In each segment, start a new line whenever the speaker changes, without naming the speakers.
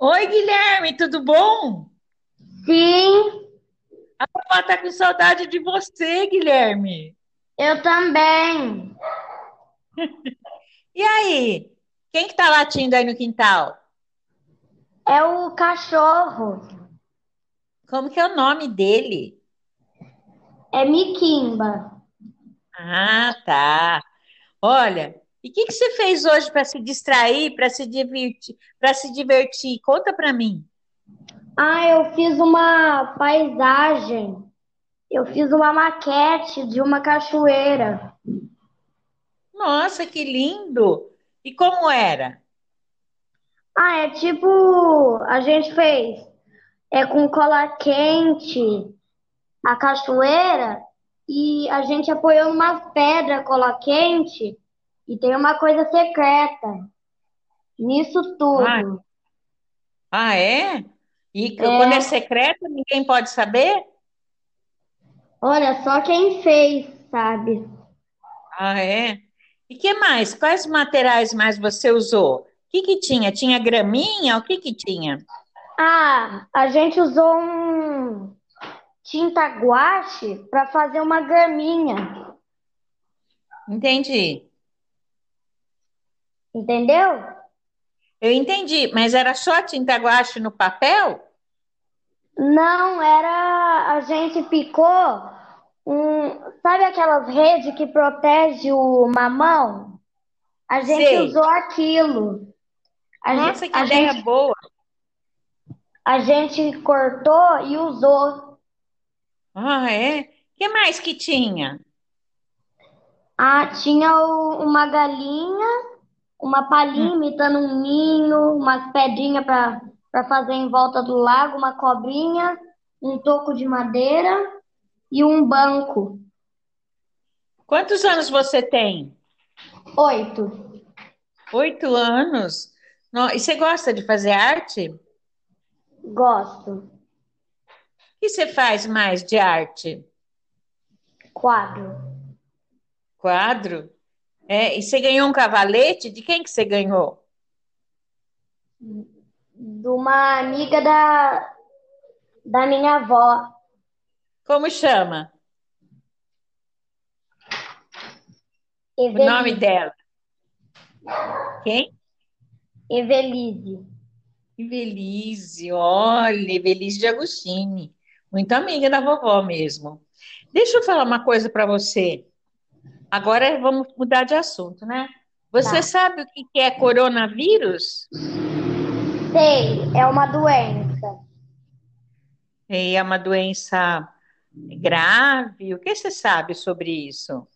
Oi, Guilherme, tudo bom?
Sim,
A vovó tá com saudade de você, Guilherme.
eu também.
E aí? Quem que tá latindo aí no quintal?
É o cachorro.
Como que é o nome dele?
É Miquimba.
Ah, tá. Olha, e o que que você fez hoje para se distrair, para se divertir, para se divertir? Conta para mim.
Ah, eu fiz uma paisagem. Eu fiz uma maquete de uma cachoeira.
Nossa, que lindo! E como era?
Ah, é tipo, a gente fez é com cola quente a cachoeira e a gente apoiou umas pedras cola quente e tem uma coisa secreta nisso
Ah,
tudo.
ah, é? E que- quando é
É,
secreto, ninguém pode saber?
olha só quem fez, sabe?
Ah, é? E que mais? Quais materiais mais você usou? O que que tinha? Tinha graminha? O que que tinha?
Ah, a gente usou um tinta guache para fazer uma graminha,
Entendi.
Entendeu?
Eu entendi, mas era só tinta guache no papel?
Não, era a gente picou um, sabe aquelas redes que protege o mamão? A gente
Sei.
usou aquilo. A,
Nossa, que
a
ideia
gente
boa.
a gente cortou e usou.
Ah, é? O que mais que tinha?
Ah, tinha o- uma galinha, uma palhinha imitando um ninho, umas pedrinhas para fazer em volta do lago, uma cobrinha, um toco de madeira e um banco.
Quantos anos você tem?
Oito.
Oito anos. No- E você gosta de fazer arte? O
Gosto.
que você faz mais de arte?
Quadro.
Quadro? É, e você ganhou um cavalete? De quem que você ganhou?
De uma amiga da, da minha avó,
Como chama? O nome
Evelise.
dela? Quem?
Evelise.
Evelise, olha, Evelise de Agostini, muito amiga da vovó mesmo. Deixa eu falar uma coisa para você. Agora vamos mudar de assunto, né? Você
Tá.
sabe o que é coronavírus?
Sei, é uma doença.
É uma doença grave? O que você sabe sobre isso?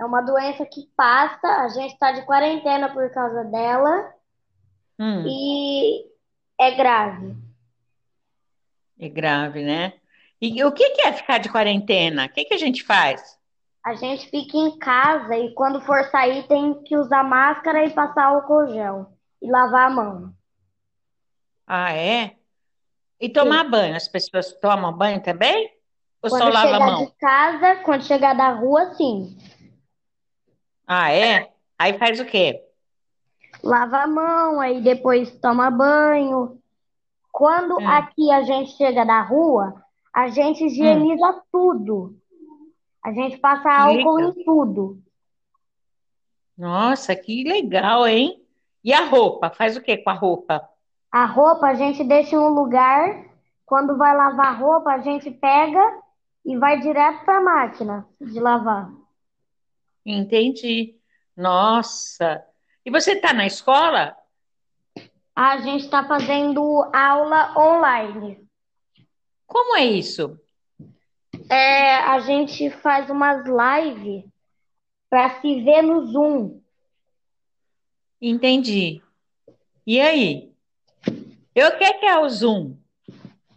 É uma doença que passa, a gente está de quarentena por causa dela
Hum,
e é grave.
é grave, né? E o que é ficar de quarentena? O que que a gente faz?
A gente fica em casa e quando for sair tem que usar máscara e passar álcool gel e lavar a mão.
Ah, é? E
Sim.
tomar banho? As pessoas tomam banho também? Ou só
Quando
lava a
chegar de
mão?
casa, quando chegar da rua, sim.
Ah, é? Aí faz o quê?
Lava a mão, aí depois toma banho. Quando
Hum,
aqui a gente chega da rua, a gente
hum,
higieniza tudo. A gente passa
que
álcool
legal.
em tudo.
Nossa, que legal, hein? E a roupa? Faz o quê com a roupa?
A roupa a gente deixa em um lugar. Quando vai lavar a roupa, a gente pega e vai direto para a máquina de lavar.
Entendi. Nossa. E você está na escola?
A gente está fazendo aula online.
Como é isso?
É, a gente faz umas lives para se ver no Zoom.
Entendi. E aí? Eu o que que é o Zoom?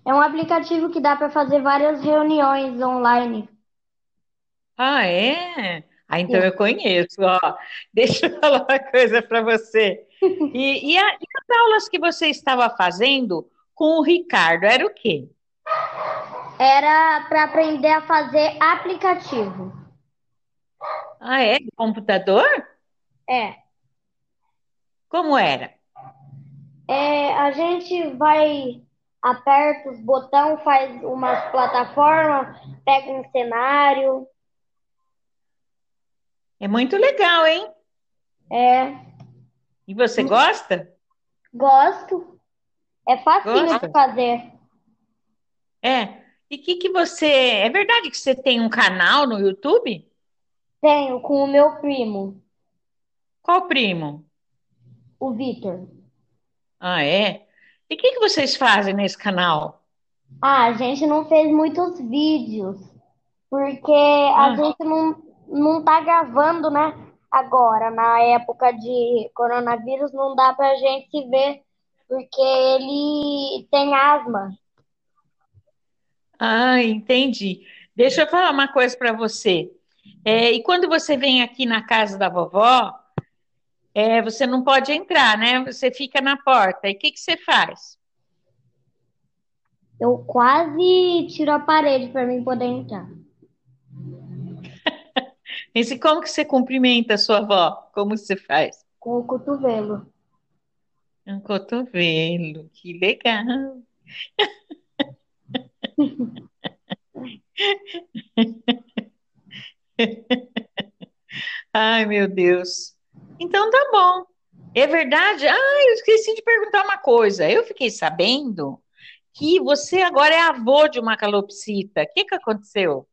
É um aplicativo que dá para fazer várias reuniões online.
Ah, é? Ah, então
Sim.
eu conheço, ó. Deixa eu falar uma coisa para você. E, e, a- e as aulas que você estava fazendo com o Ricardo, era o quê?
Era para aprender a fazer aplicativo.
Ah, é? De computador?
É.
Como era?
É, a gente vai, aperta os botões, faz umas plataformas, pega um cenário.
É muito legal, hein?
É,
E você gosta?
gosto. É
Gosta?
de fazer.
É. E que que você. É verdade que você tem um canal no YouTube?
Tenho com o meu primo,
Qual primo?
o Vitor.
Ah, é? E o que que vocês fazem nesse canal?
Ah, a gente não fez muitos vídeos, porque a
Ah,
gente não, não tá gravando, né? Agora, na época de coronavírus, não dá pra gente ver, porque ele tem asma.
Ah, entendi. Deixa eu falar uma coisa para você. É, e quando você vem aqui na casa da vovó, é, você não pode entrar, né? Você fica na porta. E o que que você faz?
Eu quase tiro a parede para mim poder entrar.
Esse, como que você cumprimenta a sua avó? Como você faz?
Com o cotovelo.
Um cotovelo, que legal. Ai, meu Deus. Então tá bom. É verdade? Ah, eu esqueci de perguntar uma coisa. Eu fiquei sabendo que você agora é avô de uma calopsita. O que que aconteceu?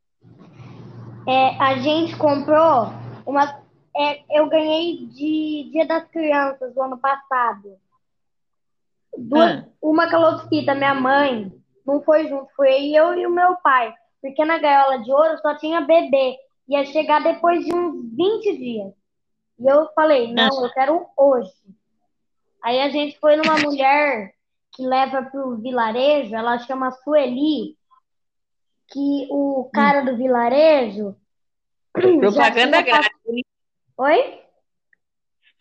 É, a gente comprou uma. é, eu ganhei de Dia das Crianças do ano passado. Duas,
Ah,
uma calopsita, minha mãe, não foi junto, foi eu e o meu pai. Porque na gaiola de ouro só tinha bebê. Ia chegar depois de uns 20 dias. E eu falei, não, eu quero hoje. Aí a gente foi numa mulher que leva pro vilarejo, ela chama Sueli, que o cara do vilarejo
Propaganda
tinha
grátis.
Oi?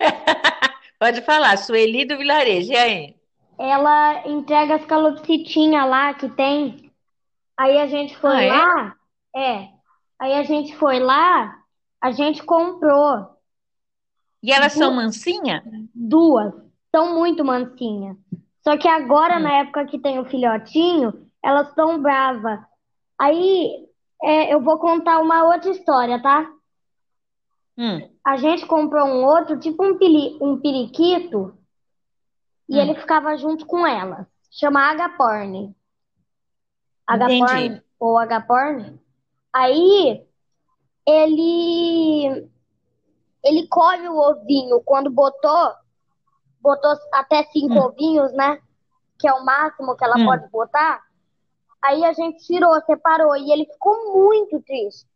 Pode falar, Sueli do Vilarejo. E aí?
Ela entrega as calopsitinhas lá que tem. Aí a gente foi
Ah, é?
lá, é. Aí a gente foi lá, a gente comprou
E elas são mansinha?
duas. São muito mansinhas. Só que agora,
Hum,
na época que tem o filhotinho, elas estão bravas. Aí é, eu vou contar uma outra história, tá?
hum,
A gente comprou um outro, tipo um, pili, um periquito, e ele
hum.
ficava junto com ela. Chama agaporn. Agaporn
Entendi.
ou agaporn. Aí ele ele come o ovinho quando botou, botou até cinco
Hum,
ovinhos, né? Que é o máximo que ela
hum.
pode botar. Aí a gente tirou, separou e ele ficou muito triste.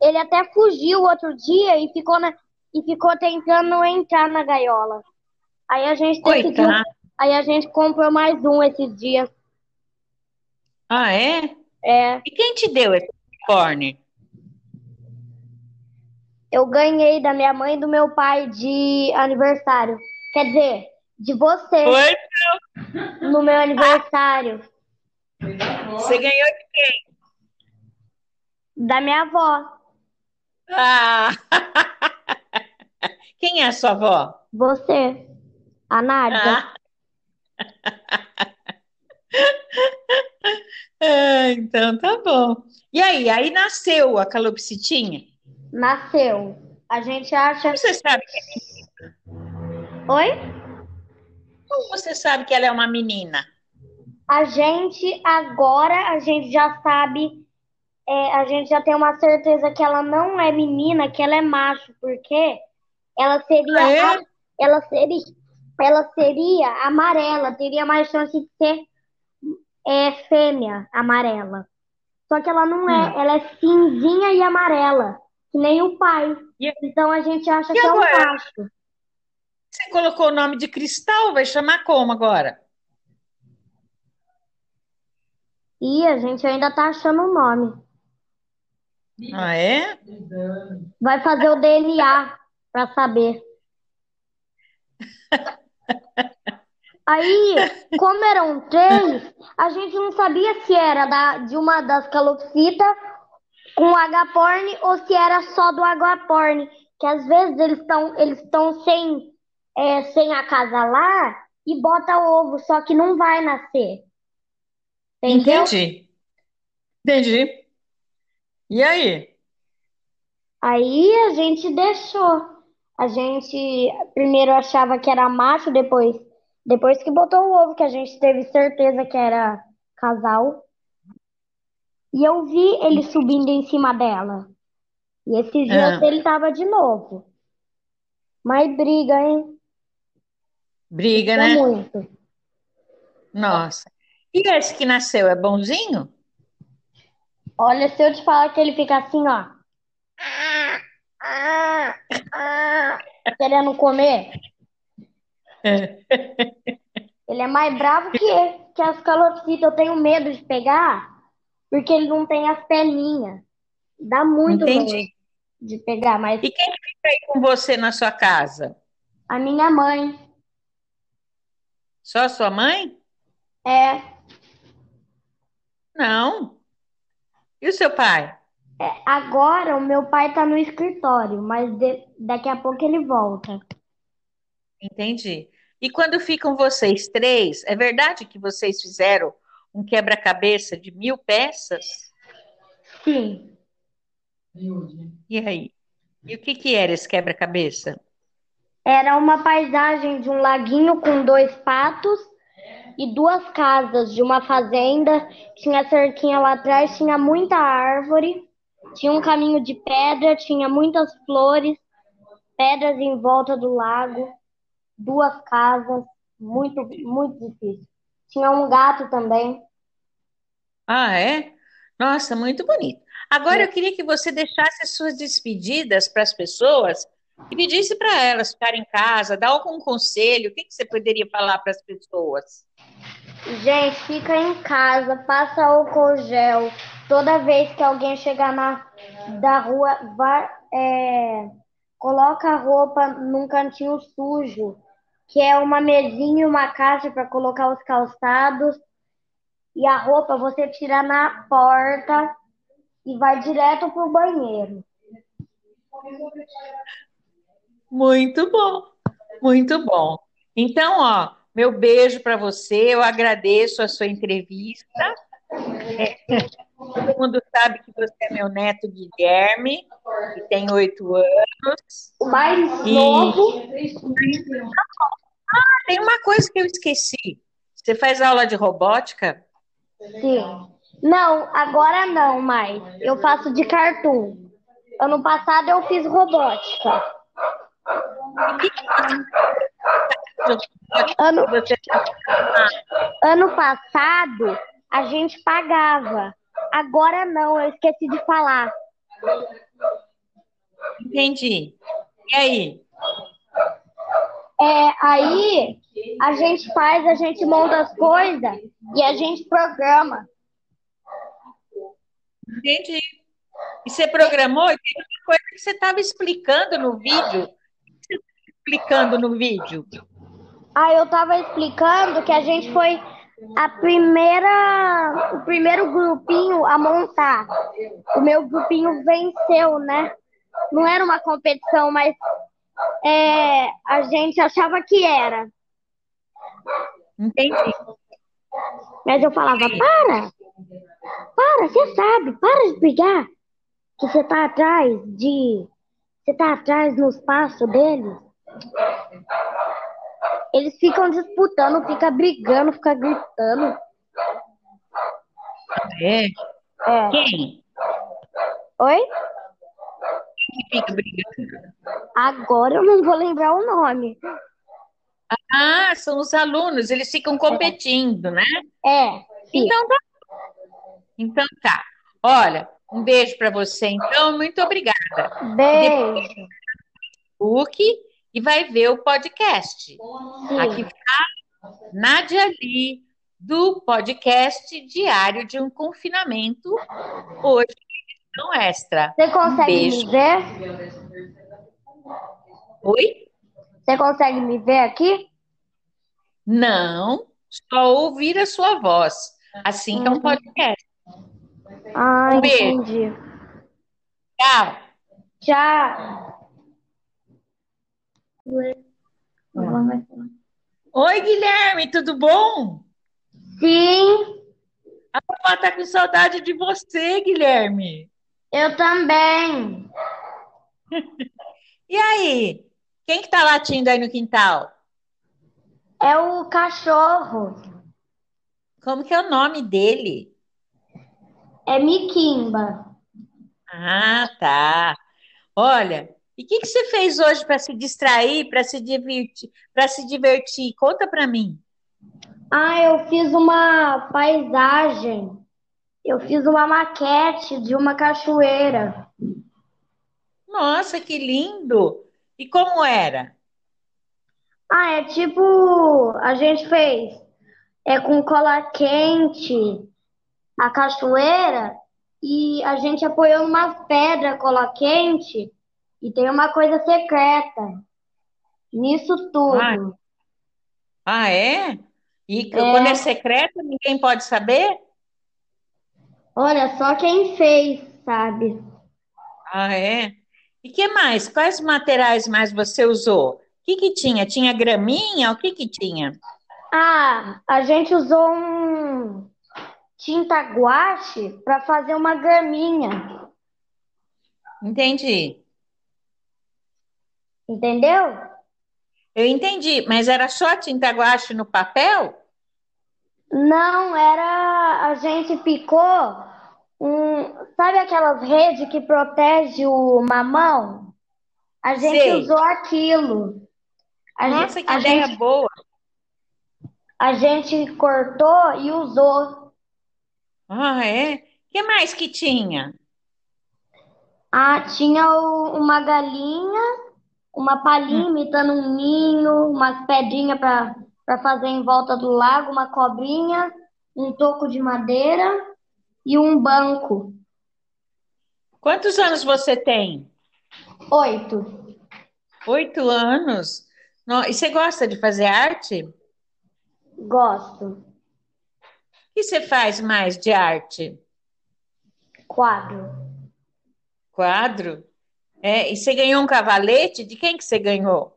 Ele até fugiu outro dia e ficou na, e ficou tentando entrar na gaiola. Aí a gente decidiu,
Coitado.
aí a gente comprou mais um esses dias.
Ah, é?
É,
E quem te deu esse unicórnio?
eu ganhei da minha mãe e do meu pai de aniversário. Quer dizer, de você
Foi?
no meu aniversário,
Você ganhou de quem?
da minha avó,
Ah! Quem é a sua avó?
você, a Nádia.
Ah, ah, então tá bom. E aí, aí nasceu a calopsitinha?
Nasceu. A gente acha.
Como você sabe que,
Oi?
como você sabe que ela é uma menina?
A gente agora a gente já sabe, é, a gente já tem uma certeza que ela não é menina, que ela é macho, porque ela
Ah,
seria
é?
a- ela seria ela seria amarela, teria mais chance de ser é, fêmea amarela. Só que ela não é,
Hum.
ela é cinzinha e amarela, que nem o pai.
E,
Então a gente acha
e
que é um
agora?
macho.
Você colocou o nome de Cristal, vai chamar como agora?
E a gente ainda tá achando o nome.
Ah, é?
Vai fazer o DNA pra saber. Aí, como eram três, a gente não sabia se era da, de uma das calopsitas com agaporn ou se era só do agaporn. Que às vezes eles estão eles sem, é, sem acasalar e bota ovo, só que não vai nascer. Entendeu?
Entendi. Entendi. E aí?
Aí a gente deixou. A gente primeiro achava que era macho, depois, depois que botou o ovo, que a gente teve certeza que era casal. E eu vi ele subindo em cima dela. E esses dias
Ah,
ele tava de novo. Mas briga, hein?
briga,
É
né?
muito.
Nossa. E esse que nasceu é bonzinho?
Olha, se eu te falar que ele fica assim, ó, querendo comer, ele é mais bravo que, que as calopsitas. Eu tenho medo de pegar, porque ele não tem as perninhas. Dá muito
Entendi.
medo de pegar, mas
E quem fica aí com você na sua casa?
a minha mãe
Só sua mãe?
é,
Não. E o seu pai?
é, Agora o meu pai tá no escritório, mas de- daqui a pouco ele volta.
Entendi. E quando ficam vocês três, é verdade que vocês fizeram um quebra-cabeça de mil peças?
Sim.
E aí? E o que que era esse quebra-cabeça?
Era uma paisagem de um laguinho com dois patos e duas casas de uma fazenda. Tinha cerquinha lá atrás, tinha muita árvore, tinha um caminho de pedra, tinha muitas flores, pedras em volta do lago, duas casas, muito, muito difícil. Tinha um gato também.
Ah, é? Nossa, muito bonito. Agora eu queria que você deixasse as suas despedidas para as pessoas e pedisse para elas ficarem em casa, dar algum conselho. O que que você poderia falar para as pessoas?
Gente, fica em casa, passa álcool gel. Toda vez que alguém chegar na da rua, vai, é, coloca a roupa num cantinho sujo, que é uma mesinha e uma caixa para colocar os calçados. E a roupa você tira na porta e vai direto pro banheiro.
Muito bom, muito bom. Então, ó, meu beijo para você, eu agradeço a sua entrevista. É, todo mundo sabe que você é meu neto Guilherme, que tem oito anos.
O mais
E
novo,
tem uma coisa que eu esqueci. Você faz aula de robótica?
sim. Não, agora não mais. Eu faço de cartoon. Ano passado eu fiz robótica. Ano, ano passado a gente pagava. Agora não, eu esqueci de falar.
entendi. E aí?
É, aí a gente faz, a gente monta as coisas e a gente programa.
Entendi. E você programou? E tem uma coisa que você estava explicando no vídeo. O que você estava explicando no vídeo?
Aí eu tava explicando que a gente foi a primeira, o primeiro grupinho a montar. O meu grupinho venceu, né? Não era uma competição, mas é, a gente achava que era.
Entendi.
Mas eu falava, para! Para, você sabe, para de brigar. Que você tá atrás de. Você tá atrás no espaço deles. Eles ficam disputando, fica brigando, fica gritando.
É.
É.
Quem?
Oi?
Que fica brigando?
Agora eu não vou lembrar o nome.
Ah, são os alunos, eles ficam competindo, né?
É, sim.
Então tá. Então tá. Olha, um beijo para você, então, muito obrigada.
Beijo.
Facebook e vai ver o podcast.
Sim.
Aqui está Nádia Lee, do podcast Diário de um Confinamento, hoje edição extra.
Você consegue
Beijo.
me ver?
Oi?
Você consegue me ver aqui?
Não, só ouvir a sua voz. Assim é um podcast.
Ah,
Um beijo.
entendi.
Tchau.
Tchau. Falar.
Oi, Guilherme, tudo bom?
Sim,
A vovó tá com saudade de você, Guilherme.
eu também.
E aí? Quem que tá latindo aí no quintal?
É o cachorro.
Como que é o nome dele?
É Miquimba.
Ah, tá. Olha, e o que que você fez hoje para se distrair, para se divertir, para se divertir? Conta para mim.
Ah, eu fiz uma paisagem. Eu fiz uma maquete de uma cachoeira.
Nossa, que lindo! E como era?
Ah, é tipo, a gente fez é com cola quente a cachoeira e a gente apoiou umas pedras cola quente e tem uma coisa secreta nisso
Ah,
tudo.
ah, é? E que- quando é
É,
secreto, ninguém pode saber?
olha só quem fez, sabe?
Ah, é? E que mais? Quais materiais mais você usou? O que que tinha? Tinha graminha? O que que tinha?
Ah, a gente usou um tinta guache para fazer uma graminha,
Entendi.
entendeu?
Eu entendi, mas era só tinta guache no papel?
Não, era a gente picou um, sabe aquelas redes que protege o mamão? A gente
Sei.
usou aquilo. A,
Nossa, que
a
ideia
gente,
boa.
a gente cortou e usou.
Ah, é? O que mais que tinha?
Ah, tinha o- uma galinha, uma
Hum,
palhinha imitando um ninho, umas pedrinhas para para fazer em volta do lago, uma cobrinha, um toco de madeira e um banco.
Quantos anos você tem?
Oito.
Oito anos. No- E você gosta de fazer arte? O
Gosto.
que você faz mais de arte?
Quadro.
Quadro? É, e você ganhou um cavalete? De quem que você ganhou?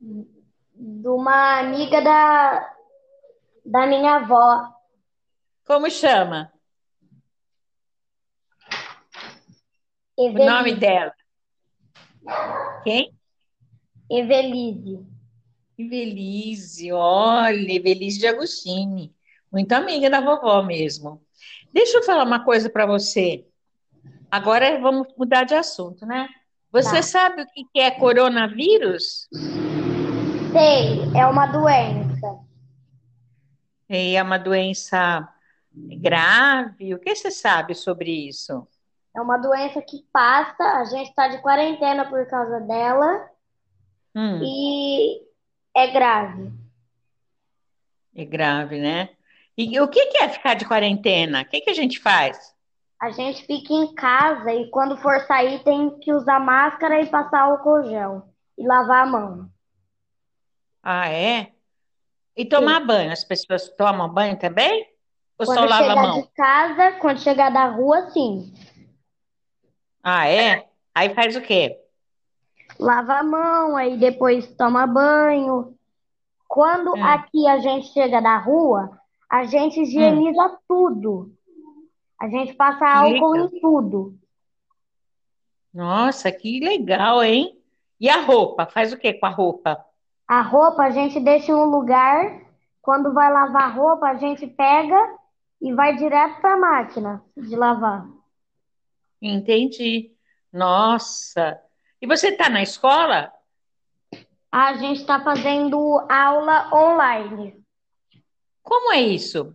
De uma amiga da, da minha avó,
Como chama? O nome
Evelise.
dela? Quem?
Evelise.
Evelise, olha, Evelise de Agostini, muito amiga da vovó mesmo. Deixa eu falar uma coisa para você. Agora vamos mudar de assunto, né? Você
Tá.
sabe o que que é coronavírus?
Sei, é uma doença.
É uma doença grave? O que você sabe sobre isso?
É uma doença que passa, a gente está de quarentena por causa dela
Hum,
e é grave.
é grave, né? E o que é ficar de quarentena? O que que a gente faz?
A gente fica em casa e quando for sair tem que usar máscara e passar álcool gel e lavar a mão.
Ah, é? E
Sim.
tomar banho? As pessoas tomam banho também? Ou só
Quando
lava a
chegar de
mão?
casa, quando chegar da rua, sim.
Ah, é? Aí faz o quê?
Lava a mão, aí depois toma banho. Quando
Hum,
aqui a gente chega da rua, a gente
hum,
higieniza tudo. A gente passa
que
álcool
legal.
em tudo.
Nossa, que legal, hein? E a roupa? Faz o quê com a roupa?
A roupa a gente deixa em um lugar. Quando vai lavar a roupa, a gente pega e vai direto para a máquina de lavar.
Entendi. Nossa. E você está na escola?
A gente está fazendo aula online.
Como é isso?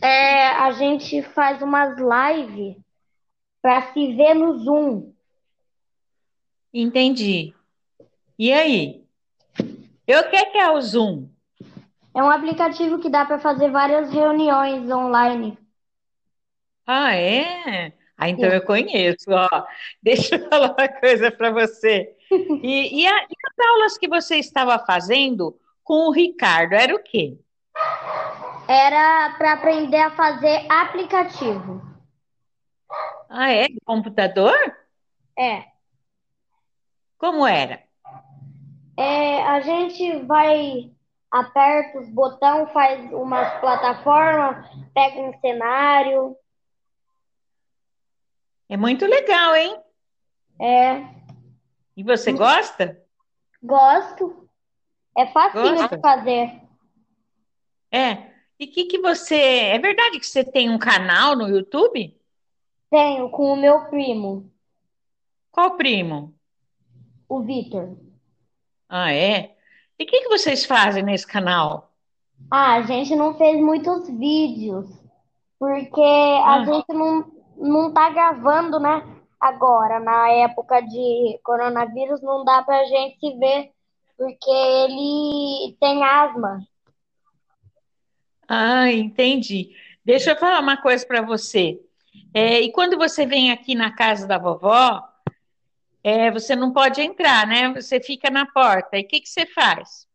É, a gente faz umas lives para se ver no Zoom.
Entendi. E aí? Eu o que que é o Zoom?
É um aplicativo que dá para fazer várias reuniões online.
Ah, é? Ah, então eu conheço, ó. Deixa eu falar uma coisa para você. E, e, a- e as aulas que você estava fazendo com o Ricardo, era o quê?
Era para aprender a fazer aplicativo.
Ah, é? De computador?
É.
Como era?
É, a gente vai, aperta os botões, faz umas plataformas, pega um cenário.
É muito legal, hein?
É,
E você gosta?
gosto. É facinho
Gosta?
de fazer.
É. E que que você. É verdade que você tem um canal no YouTube?
Tenho com o meu primo,
Qual primo?
o Vitor.
Ah, é? E o que que vocês fazem nesse canal?
Ah, a gente não fez muitos vídeos, porque a
Ah,
gente não, não tá gravando, né? Agora, na época de coronavírus, não dá pra gente se ver, porque ele tem asma.
ah, entendi. Deixa eu falar uma coisa para você. É, e quando você vem aqui na casa da vovó, é, você não pode entrar, né? Você fica na porta. E o que que você faz?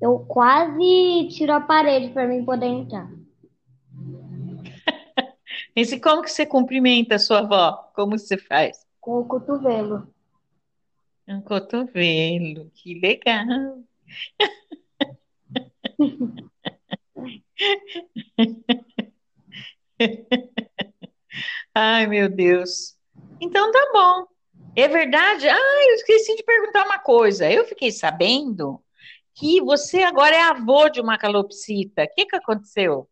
Eu quase tiro a parede para mim poder entrar.
Esse, como que você cumprimenta a sua avó? Como você faz?
Com o cotovelo.
Um cotovelo, que legal. Ai, meu Deus. Então tá bom. É verdade? Ah, eu esqueci de perguntar uma coisa. Eu fiquei sabendo que você agora é avô de uma calopsita. O que que aconteceu?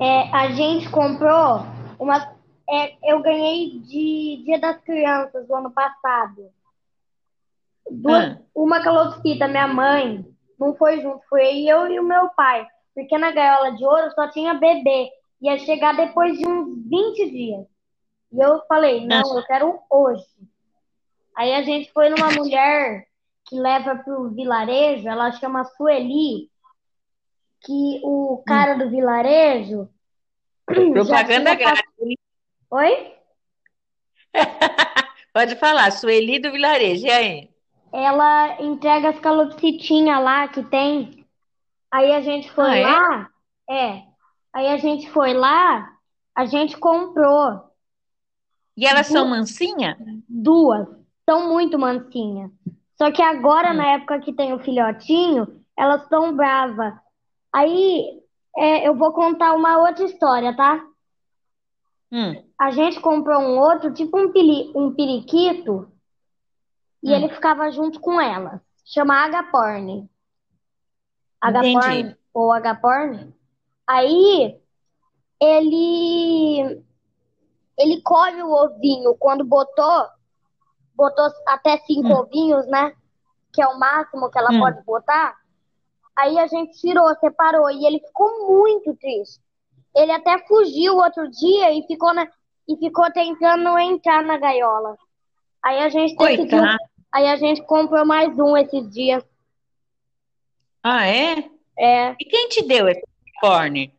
É, a gente comprou uma. é, eu ganhei de Dia das Crianças do ano passado. Duas,
Ah,
uma calopsita, minha mãe, não foi junto, foi eu e o meu pai. Porque na gaiola de ouro só tinha bebê. Ia chegar depois de uns 20 dias. E eu falei,
ah,
não, eu quero hoje. Aí a gente foi numa mulher que leva pro vilarejo, ela chama Sueli, que o
hum.
cara do vilarejo
Propaganda
tinha
grátis.
Oi?
Pode falar, Sueli do Vilarejo. E aí?
Ela entrega as calopsitinhas lá que tem. Aí a gente foi
Ah, é?
lá, é. Aí a gente foi lá, a gente comprou
E elas são mansinha?
duas. São muito mansinhas. Só que agora,
Hum,
na época que tem o filhotinho, elas estão bravas. Aí é, eu vou contar uma outra história, tá?
hum,
A gente comprou um outro, tipo um, pili, um periquito, e ele
hum.
ficava junto com ela. Chama agaporn. Agaporn
Entendi.
ou agaporn. Aí ele ele come o ovinho quando botou, botou até cinco
Hum,
ovinhos, né? Que é o máximo que ela
hum.
pode botar. Aí a gente tirou, separou e ele ficou muito triste. Ele até fugiu outro dia e ficou na, e ficou tentando entrar na gaiola. Aí a gente decidiu, aí a gente comprou mais um esses dias.
Ah, é?
É,
E quem te deu esse unicórnio?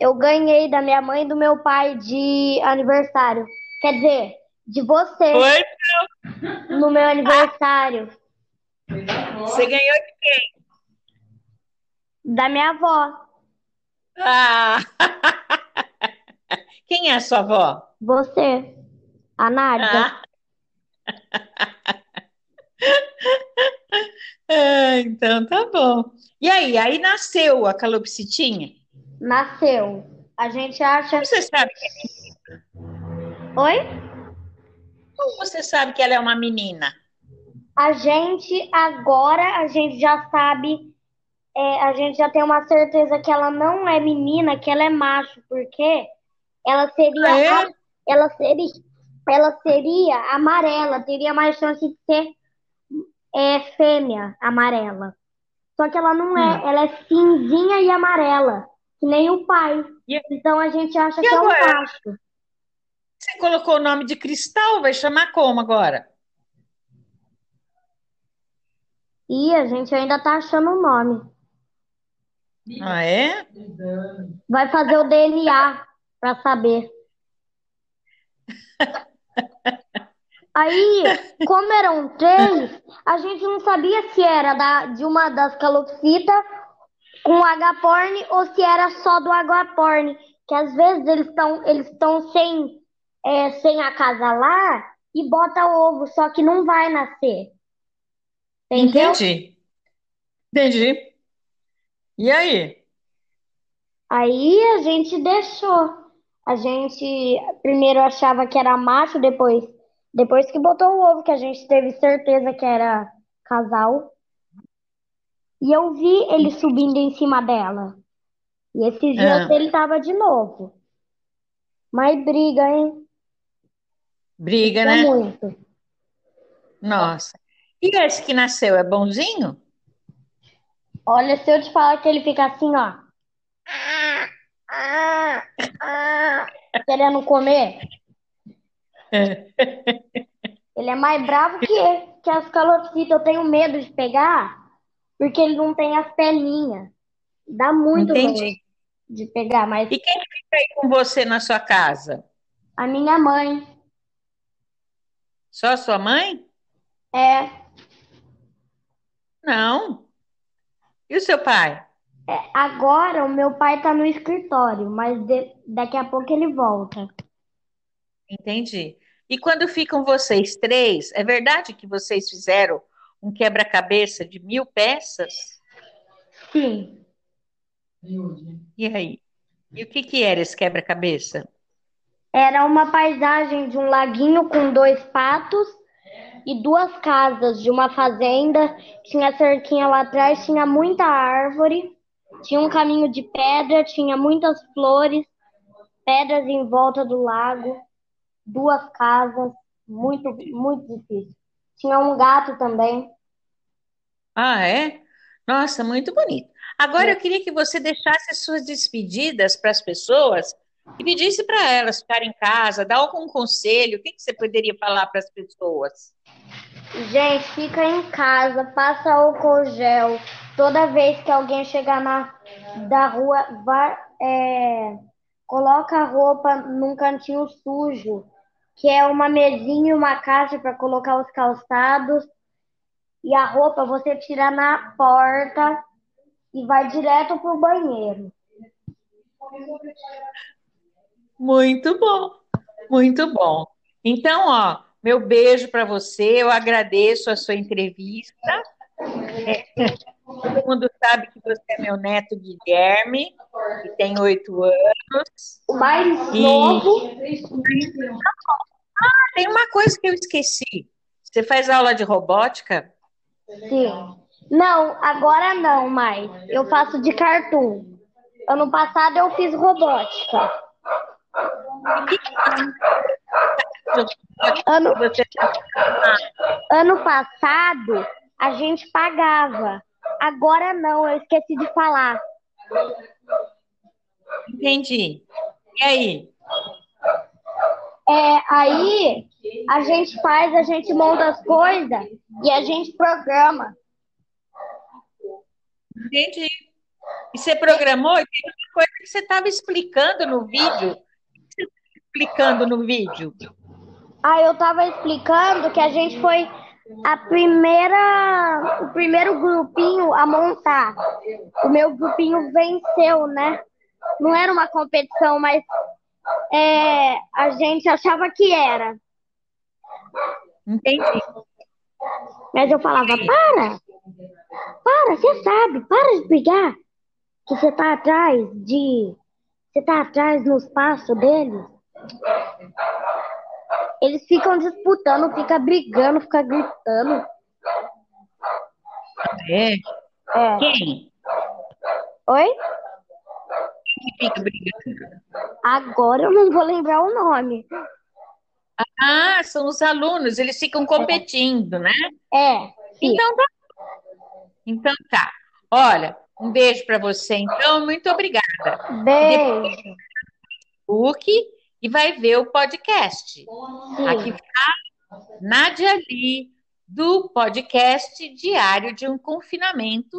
eu ganhei da minha mãe e do meu pai de aniversário. Quer dizer, de você
Foi?
no meu aniversário,
Você ganhou de quem?
da minha avó,
Ah! Quem é a sua avó?
você, a Nádia.
Ah, ah, então tá bom. E aí, aí nasceu a calopsitinha?
Nasceu. A gente acha.
Como você sabe que,
Oi?
como você sabe que ela é uma menina?
A gente agora a gente já sabe, é, a gente já tem uma certeza que ela não é menina, que ela é macho, porque ela
Ah,
seria
é?
a- ela seria ela seria amarela, teria mais chance de ser é, fêmea amarela. Só que ela não é,
Hum.
ela é cinzinha e amarela, que nem o pai.
E,
Então a gente acha
e
que é um
agora?
macho.
Você colocou o nome de Cristal, vai chamar como agora?
E a gente ainda tá achando o nome.
Ah, é?
Vai fazer o DNA pra saber. Aí, como eram três, a gente não sabia se era da, de uma das calopsitas com agaporn ou se era só do agaporn. Que às vezes eles estão eles sem, é, sem acasalar e bota ovo, só que não vai nascer. Entendeu?
Entendi. Entendi. E aí?
Aí a gente deixou. A gente primeiro achava que era macho, depois, depois que botou o ovo, que a gente teve certeza que era casal. E eu vi ele subindo em cima dela. E esses dias
Ah,
ele tava de novo. Mas briga, hein?
briga,
É
né?
muito.
Nossa. E esse que nasceu é bonzinho?
Olha, se eu te falar que ele fica assim, ó, querendo comer, ele é mais bravo que, que as calopsitas. Eu tenho medo de pegar, porque ele não tem as perninhas. Dá muito
Entendi.
medo de pegar, mas
E quem fica aí com você na sua casa?
a minha mãe
Só sua mãe?
é,
Não. E o seu pai?
é, Agora o meu pai tá no escritório, mas de- daqui a pouco ele volta.
Entendi. E quando ficam vocês três, é verdade que vocês fizeram um quebra-cabeça de mil peças?
Sim.
E aí? E o que que era esse quebra-cabeça?
Era uma paisagem de um laguinho com dois patos e duas casas de uma fazenda. Tinha cerquinha lá atrás, tinha muita árvore, tinha um caminho de pedra, tinha muitas flores, pedras em volta do lago, duas casas, muito, muito difícil. Tinha um gato também.
Ah, é? Nossa, muito bonito. Agora eu queria que você deixasse as suas despedidas para as pessoas e pedisse para elas ficarem em casa, dar algum conselho. O que que você poderia falar para as pessoas?
Gente, fica em casa, passa álcool gel. Toda vez que alguém chegar na da rua, vai, é, coloca a roupa num cantinho sujo, que é uma mesinha e uma caixa para colocar os calçados. E a roupa você tira na porta e vai direto pro banheiro.
Muito bom, muito bom. Então, ó, meu beijo para você, eu agradeço a sua entrevista. Todo mundo sabe que você é meu neto Guilherme, que tem oito anos.
O mais
E
novo,
tem uma coisa que eu esqueci. Você faz aula de robótica?
sim. Não, agora não mais. Eu faço de cartoon. Ano passado eu fiz robótica. Ano, ano passado a gente pagava. Agora não, eu esqueci de falar.
entendi. E aí?
É, aí a gente faz, a gente monta as coisas e a gente programa.
Entendi. E você programou? Tem uma coisa que você estava explicando no vídeo. O que você estava explicando no vídeo?
Aí eu tava explicando que a gente foi a primeira, o primeiro grupinho a montar. O meu grupinho venceu, né? Não era uma competição, mas é, a gente achava que era.
Entendi.
Mas eu falava, para! Para, você sabe, para de brigar. Que você tá atrás de. Você tá atrás no espaço deles. Eles ficam disputando, fica brigando, fica gritando.
É.
É.
Quem?
Oi?
que fica brigando?
Agora eu não vou lembrar o nome.
Ah, são os alunos, eles ficam competindo, né?
É, sim.
Então tá. Então tá. Olha, um beijo para você, então, muito obrigada.
Beijo.
Facebook e vai ver o podcast. Aqui está Nádia Lee, do podcast Diário de um Confinamento,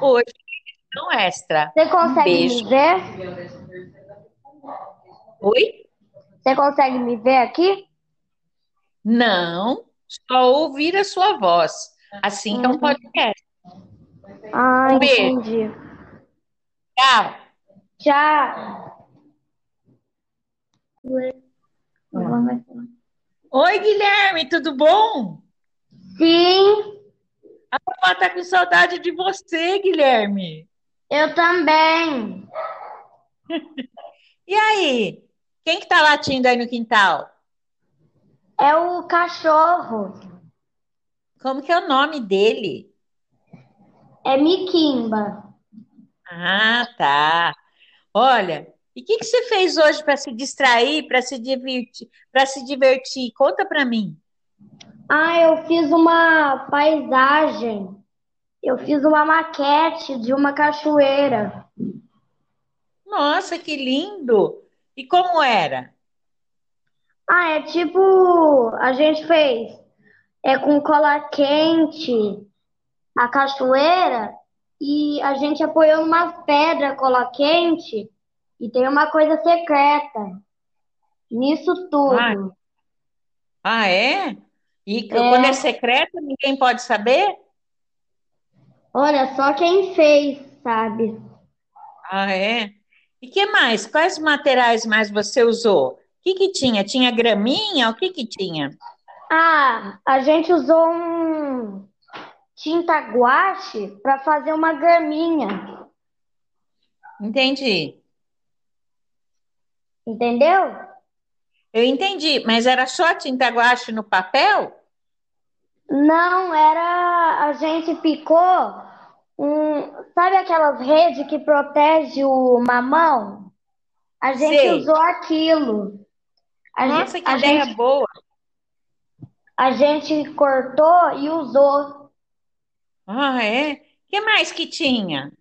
hoje edição extra.
Você consegue
Beijo.
me ver?
Oi?
Você consegue me ver aqui?
Não, só ouvir a sua voz. Assim é um podcast.
Ah,
Um beijo.
entendi.
Tchau.
Tchau. Não vou mais falar.
Oi, Guilherme, tudo bom?
Sim,
A vovó tá com saudade de você, Guilherme.
eu também.
E aí? Quem que tá latindo aí no quintal?
É o cachorro.
Como que é o nome dele?
É Miquimba.
Ah, tá. Olha, e o que que você fez hoje para se distrair, para se divertir, para se divertir? Conta para mim.
Ah, eu fiz uma paisagem. Eu fiz uma maquete de uma cachoeira.
Nossa, que lindo! E como era?
Ah, é tipo, a gente fez é com cola quente a cachoeira e a gente apoiou umas pedras cola quente e tem uma coisa secreta nisso
Ah,
tudo.
ah, é? E que- quando é
É,
secreto, ninguém pode saber?
olha só quem fez, sabe?
Ah, é? E que mais? Quais materiais mais você usou? O que que tinha? Tinha graminha? O que que tinha?
Ah, a gente usou um tinta guache para fazer uma graminha,
Entendi.
Entendeu?
Eu entendi, mas era só tinta guache no papel?
Não, era a gente picou um, sabe aquelas redes que protege o mamão? A gente
Sei.
usou aquilo. A,
Nossa, que
a
ideia
gente,
boa.
a gente cortou e usou.
Ah, é? O que mais que tinha?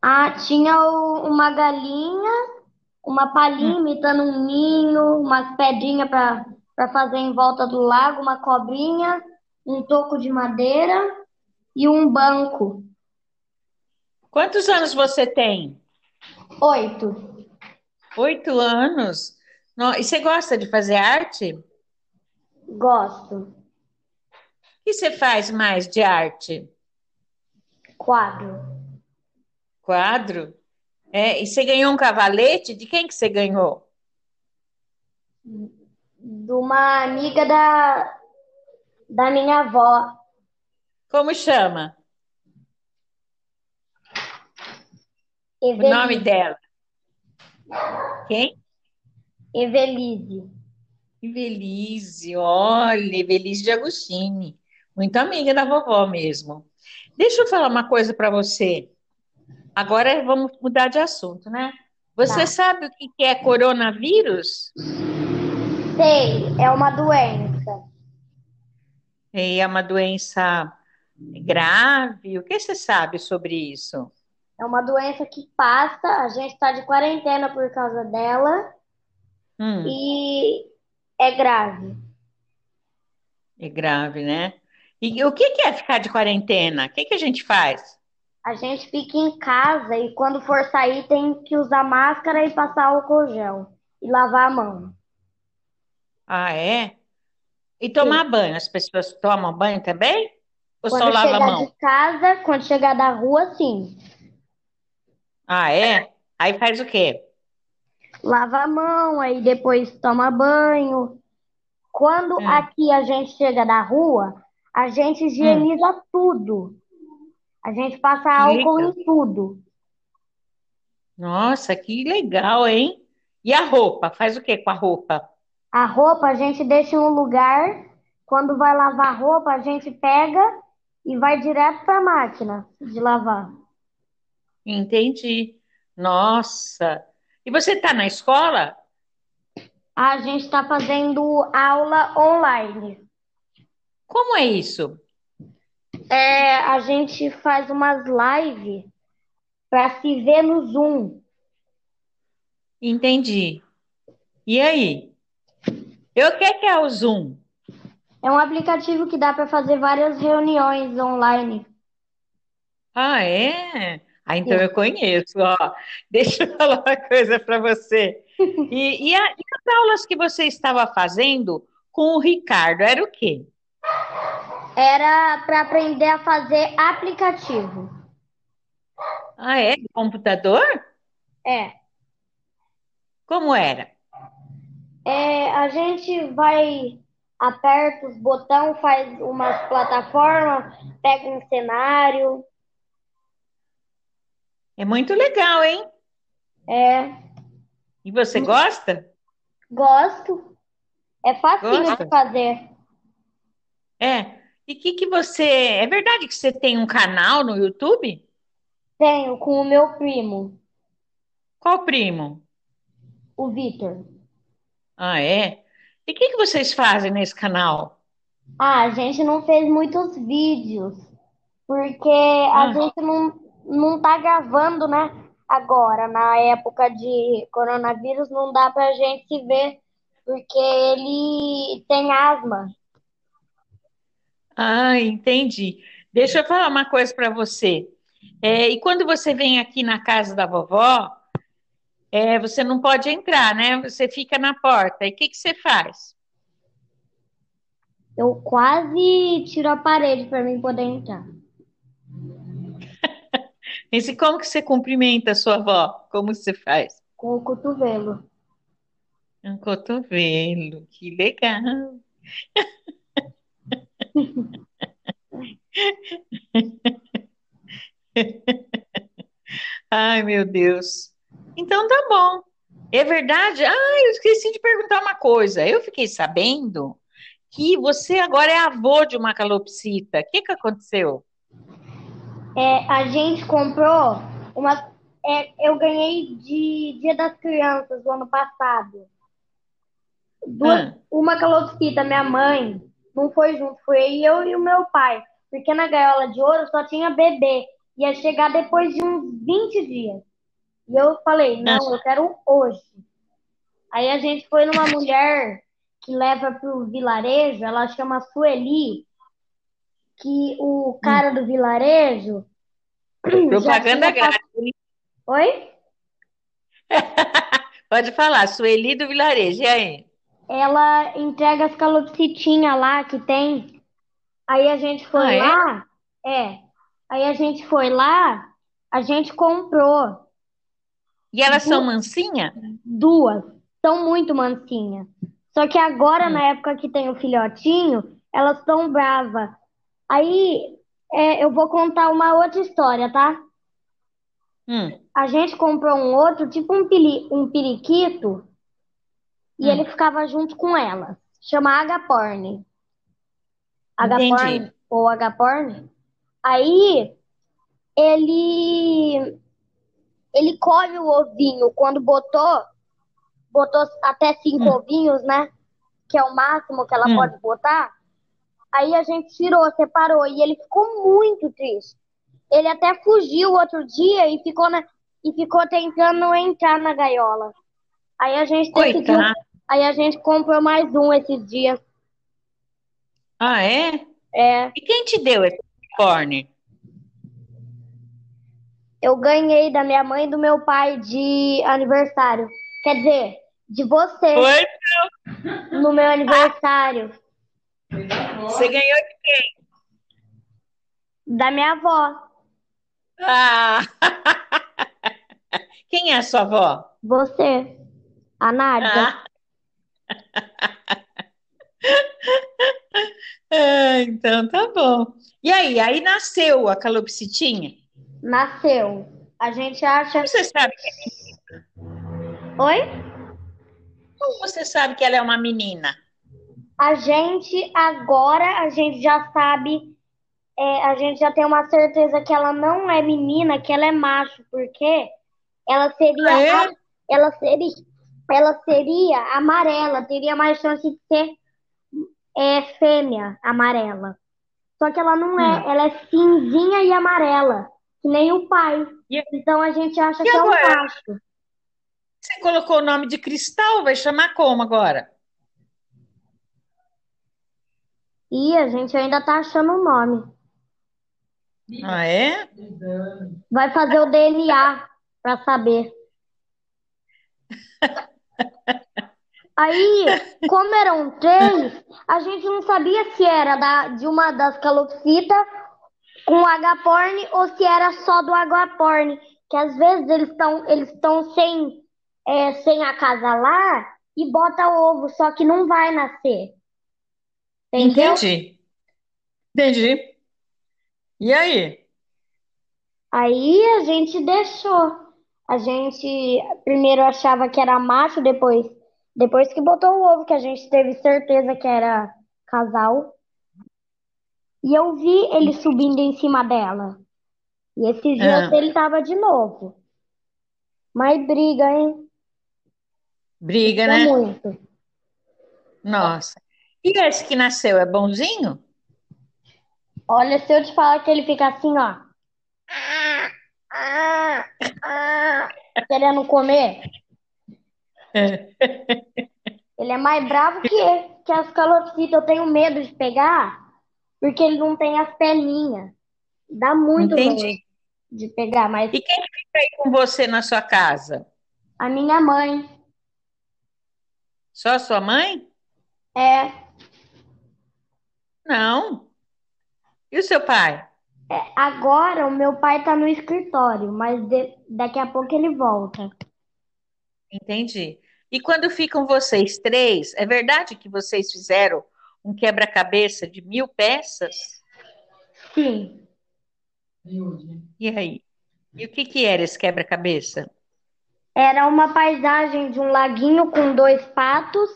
Ah, tinha o- uma galinha, uma palhinha imitando um ninho, umas pedrinhas para fazer em volta do lago, uma cobrinha, um toco de madeira e um banco.
Quantos anos você tem?
Oito.
Oito anos. No- E você gosta de fazer arte? O
Gosto.
que você faz mais de arte?
Quadro.
Quadro? É, e você ganhou um cavalete? De quem que você ganhou?
De uma amiga da, da minha avó,
Como chama? O nome
Evelise.
dela? Quem?
Evelise.
Evelise, olha, Evelise de Agostini, muito amiga da vovó mesmo. Deixa eu falar uma coisa para você. Agora vamos mudar de assunto, né? Você
Tá.
sabe o que é coronavírus?
Sei, é uma doença.
É uma doença grave? O que você sabe sobre isso?
É uma doença que passa, a gente está de quarentena por causa dela
Hum,
e é grave.
é grave, né? E o que é ficar de quarentena? O que que a gente faz?
A gente fica em casa e quando for sair tem que usar máscara e passar álcool gel e lavar a mão.
Ah, é? E
Sim.
tomar banho? As pessoas tomam banho também? Ou só
Quando
lava a
chegar
mão?
de casa, quando chegar da rua, sim.
Ah, é? Aí faz o quê?
Lava a mão, aí depois toma banho. Quando
Hum,
aqui a gente chega da rua, a gente
hum,
higieniza tudo. A gente passa álcool
legal.
em tudo.
Nossa, que legal, hein? E a roupa? Faz o que com a roupa?
A roupa a gente deixa em um lugar. Quando vai lavar a roupa, a gente pega e vai direto para a máquina de lavar.
Entendi. Nossa. E você está na escola?
A gente está fazendo aula online.
Como é isso?
É, a gente faz umas lives para se ver no Zoom.
Entendi. E aí? Eu o que que é o Zoom?
É um aplicativo que dá para fazer várias reuniões online.
Ah, é? Ah, então
Sim.
eu conheço, ó. Deixa eu falar uma coisa para você. E, e, a- e as aulas que você estava fazendo com o Ricardo, era o quê?
Era para aprender a fazer aplicativo.
Ah, é? De computador?
É.
Como era?
É, a gente vai, aperta os botões, faz umas plataformas, pega um cenário.
É muito legal, hein?
É,
E você gosta?
gosto. É
Gosta?
de fazer.
É. E que que você. É verdade que você tem um canal no YouTube?
Tenho com o meu primo,
Qual primo?
o Vitor.
Ah, é? E o que que vocês fazem nesse canal?
Ah, a gente não fez muitos vídeos, porque a
Ah,
gente não, não tá gravando, né? Agora, na época de coronavírus, não dá pra gente ver, porque ele tem asma.
Ah, entendi. Deixa eu falar uma coisa para você. É, e quando você vem aqui na casa da vovó, é, você não pode entrar, né? Você fica na porta. E o que que você faz?
Eu quase tiro a parede para mim poder entrar.
Esse, como que você cumprimenta a sua avó? Como você faz?
Com o cotovelo.
Um cotovelo, que legal. Ai, meu Deus. Então tá bom. É verdade? Ah, eu esqueci de perguntar uma coisa. Eu fiquei sabendo que você agora é avô de uma calopsita. O que que aconteceu?
É, a gente comprou uma. é, eu ganhei de Dia das Crianças do ano passado. Duas,
Ah,
uma calopsita, minha mãe, não foi junto, foi eu e o meu pai. Porque na gaiola de ouro só tinha bebê. Ia chegar depois de uns 20 dias. E eu falei, não, eu quero hoje. Aí a gente foi numa mulher que leva pro vilarejo, ela chama Sueli, que o
hum.
cara do vilarejo já
Propaganda
tinha
grátis.
Oi?
Pode falar, Sueli do Vilarejo. E aí?
Ela entrega as calopsitinhas lá que tem. Aí a gente foi
Ah, é?
lá, é. Aí a gente foi lá, a gente comprou
E elas são mansinha?
duas. São muito mansinhas. Só que agora,
Hum,
na época que tem o filhotinho, elas estão bravas. Aí é, eu vou contar uma outra história, tá?
hum,
A gente comprou um outro, tipo um, pili, um periquito, e ele
hum.
ficava junto com ela. Chama agaporn. Agaporn
Entendi.
ou agaporn. Aí ele ele come o ovinho quando botou, botou até cinco
Hum,
ovinhos, né? Que é o máximo que ela
hum.
pode botar. Aí a gente tirou, separou e ele ficou muito triste. Ele até fugiu outro dia e ficou na, e ficou tentando entrar na gaiola. Aí a gente decidiu,
Coitado.
aí a gente comprou mais um esses dias.
Ah, é?
É,
E quem te deu esse unicórnio?
eu ganhei da minha mãe e do meu pai de aniversário. Quer dizer, de você
Foi?
no meu aniversário,
Você ganhou de quem?
da minha avó,
Ah! Quem é a sua avó?
você, a Nádia.
Ah, ah, então tá bom. E aí, aí nasceu a calopsitinha?
Nasceu. A gente acha.
Como você sabe que,
Oi?
como você sabe que ela é uma menina?
A gente agora a gente já sabe, é, a gente já tem uma certeza que ela não é menina, que ela é macho, porque ela
Ah,
seria
é?
a- ela seria ela seria amarela, teria mais chance de ser é, fêmea amarela. Só que ela não é,
Hum.
ela é cinzinha e amarela, que nem o pai.
E,
Então a gente acha
e
que é um
agora?
macho.
Você colocou o nome de Cristal, vai chamar como agora?
E a gente ainda tá achando o nome.
Ah, é?
Vai fazer o DNA pra saber. Aí, como eram três, a gente não sabia se era da, de uma das calopsitas com agaporn ou se era só do agaporn. Que às vezes eles estão eles sem, é, sem acasalar e bota ovo, só que não vai nascer. Entendeu?
Entendi. Entendi. E aí?
Aí a gente deixou. A gente primeiro achava que era macho, depois, depois que botou o ovo, que a gente teve certeza que era casal. E eu vi ele subindo em cima dela. E esses dias
Ah,
ele tava de novo. Mas briga, hein?
briga,
É
né?
muito.
Nossa. E esse que nasceu é bonzinho?
Olha, se eu te falar que ele fica assim, ó, querendo comer, ele é mais bravo que, que as calopsitas. Eu tenho medo de pegar, porque ele não tem as perninhas. Dá muito
Entendi.
medo de pegar, mas
E quem fica aí com você na sua casa?
a minha mãe
Só sua mãe?
é,
Não. E o seu pai?
é, Agora o meu pai tá no escritório, mas de- daqui a pouco ele volta.
Entendi. E quando ficam vocês três, é verdade que vocês fizeram um quebra-cabeça de mil peças?
Sim.
E aí? E o que que era esse quebra-cabeça?
Era uma paisagem de um laguinho com dois patos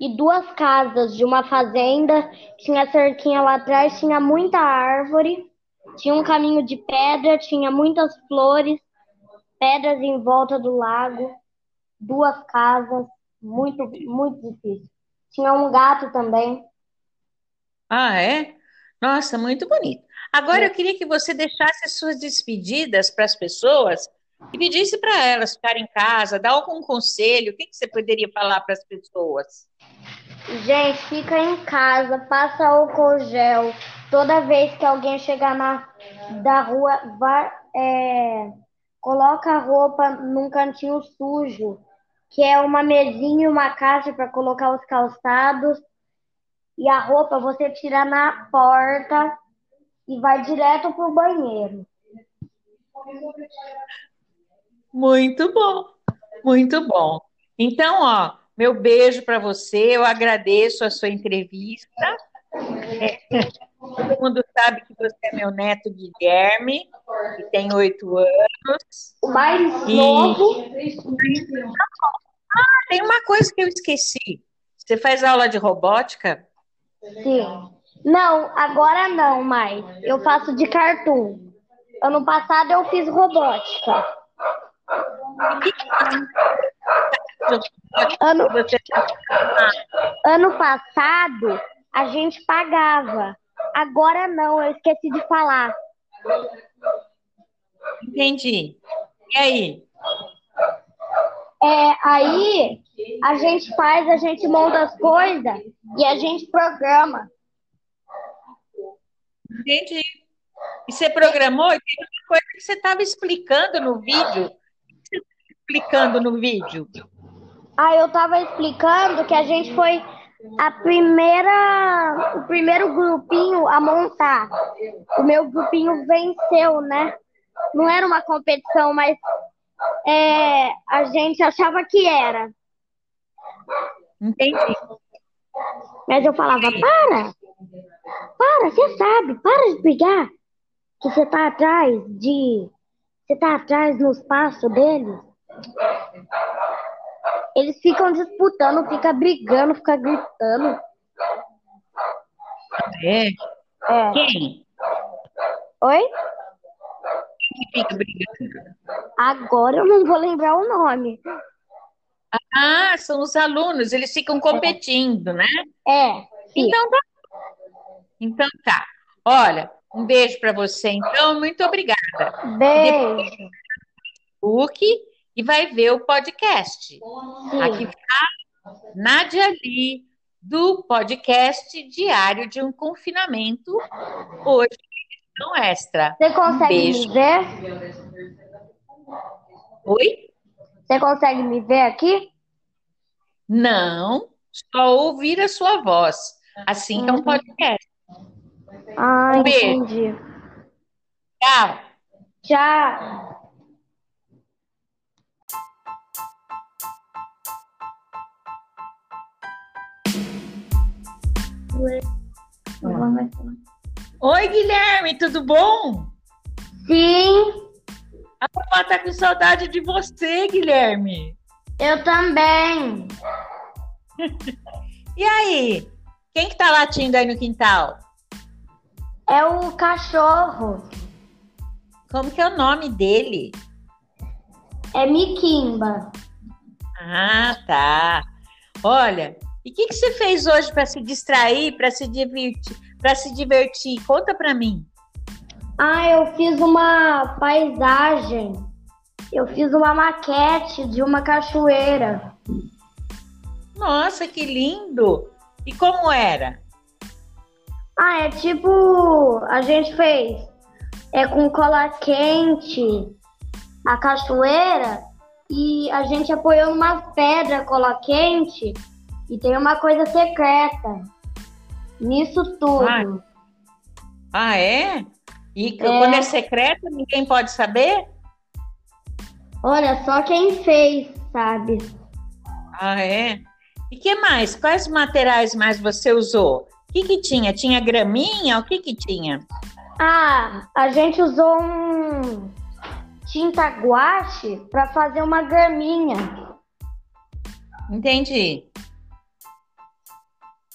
e duas casas de uma fazenda. Tinha cerquinha lá atrás, tinha muita árvore, tinha um caminho de pedra, tinha muitas flores, pedras em volta do lago, duas casas, muito, muito difícil. Tinha um gato também.
Ah, é? Nossa, muito bonito. Agora eu queria que você deixasse as suas despedidas para as pessoas e pedisse para elas ficarem em casa, dar algum conselho. O que que você poderia falar para as pessoas?
Gente, fica em casa, passa álcool gel. Toda vez que alguém chegar na da rua, vai, é, coloca a roupa num cantinho sujo, que é uma mesinha e uma caixa para colocar os calçados. E a roupa você tira na porta e vai direto pro banheiro.
Muito bom, muito bom. Então, ó, meu beijo para você, eu agradeço a sua entrevista. É, todo mundo sabe que você é meu neto Guilherme, que tem oito anos.
O mais
E
novo,
tem uma coisa que eu esqueci. Você faz aula de robótica?
sim. Não, agora não mais. Eu faço de cartoon. Ano passado eu fiz robótica. Ano, ano passado a gente pagava. Agora não, eu esqueci de falar.
entendi. E aí?
É, aí a gente faz, a gente monta as coisas e a gente programa.
Entendi. E você programou? E tem uma coisa que você estava explicando no vídeo. O que você estava explicando no vídeo?
Aí eu tava explicando que a gente foi a primeira, o primeiro grupinho a montar. O meu grupinho venceu, né? Não era uma competição, mas é, a gente achava que era.
Entendi.
Mas eu falava, para! Para, você sabe, para de brigar. Que você tá atrás de. Você tá atrás no espaço deles. Eles ficam disputando, fica brigando, fica gritando.
É.
É.
Quem?
Oi?
Que fica brigando?
Agora eu não vou lembrar o nome.
Ah, são os alunos, eles ficam competindo, né?
É.
Então tá. Então tá. Olha, um beijo para você, então, muito obrigada.
Beijo.
Facebook e vai ver o podcast.
Sim.
Aqui está Nádia Lee, do podcast Diário de um Confinamento, hoje não extra.
Você consegue
Beijo.
me ver?
Oi?
Você consegue me ver aqui?
Não, só ouvir a sua voz. Assim uhum. é um uhum. podcast.
Ah,
um
entendi.
Tchau.
Tchau. Vamos lá.
Oi, Guilherme, tudo bom?
Sim,
A vovó tá com saudade de você, Guilherme.
eu também.
E aí? Quem que tá latindo aí no quintal?
É o cachorro.
Como que é o nome dele?
É Miquimba.
Ah, tá. Olha, e o que, que você fez hoje para se distrair, para se divertir, para se divertir? Conta para mim.
Ah, eu fiz uma paisagem. Eu fiz uma maquete de uma cachoeira.
Nossa, que lindo! E como era?
Ah, é tipo, a gente fez é com cola quente a cachoeira e a gente apoiou numa pedra cola quente e tem uma coisa secreta nisso tudo.
Ai. Ah, é? E
É.
quando é secreto, ninguém pode saber?
Olha, só quem fez, sabe?
Ah, é? E que mais? Quais materiais mais você usou? O que que tinha? Tinha graminha? O que que tinha?
Ah, a gente usou um tinta guache para fazer uma graminha,
Entendi.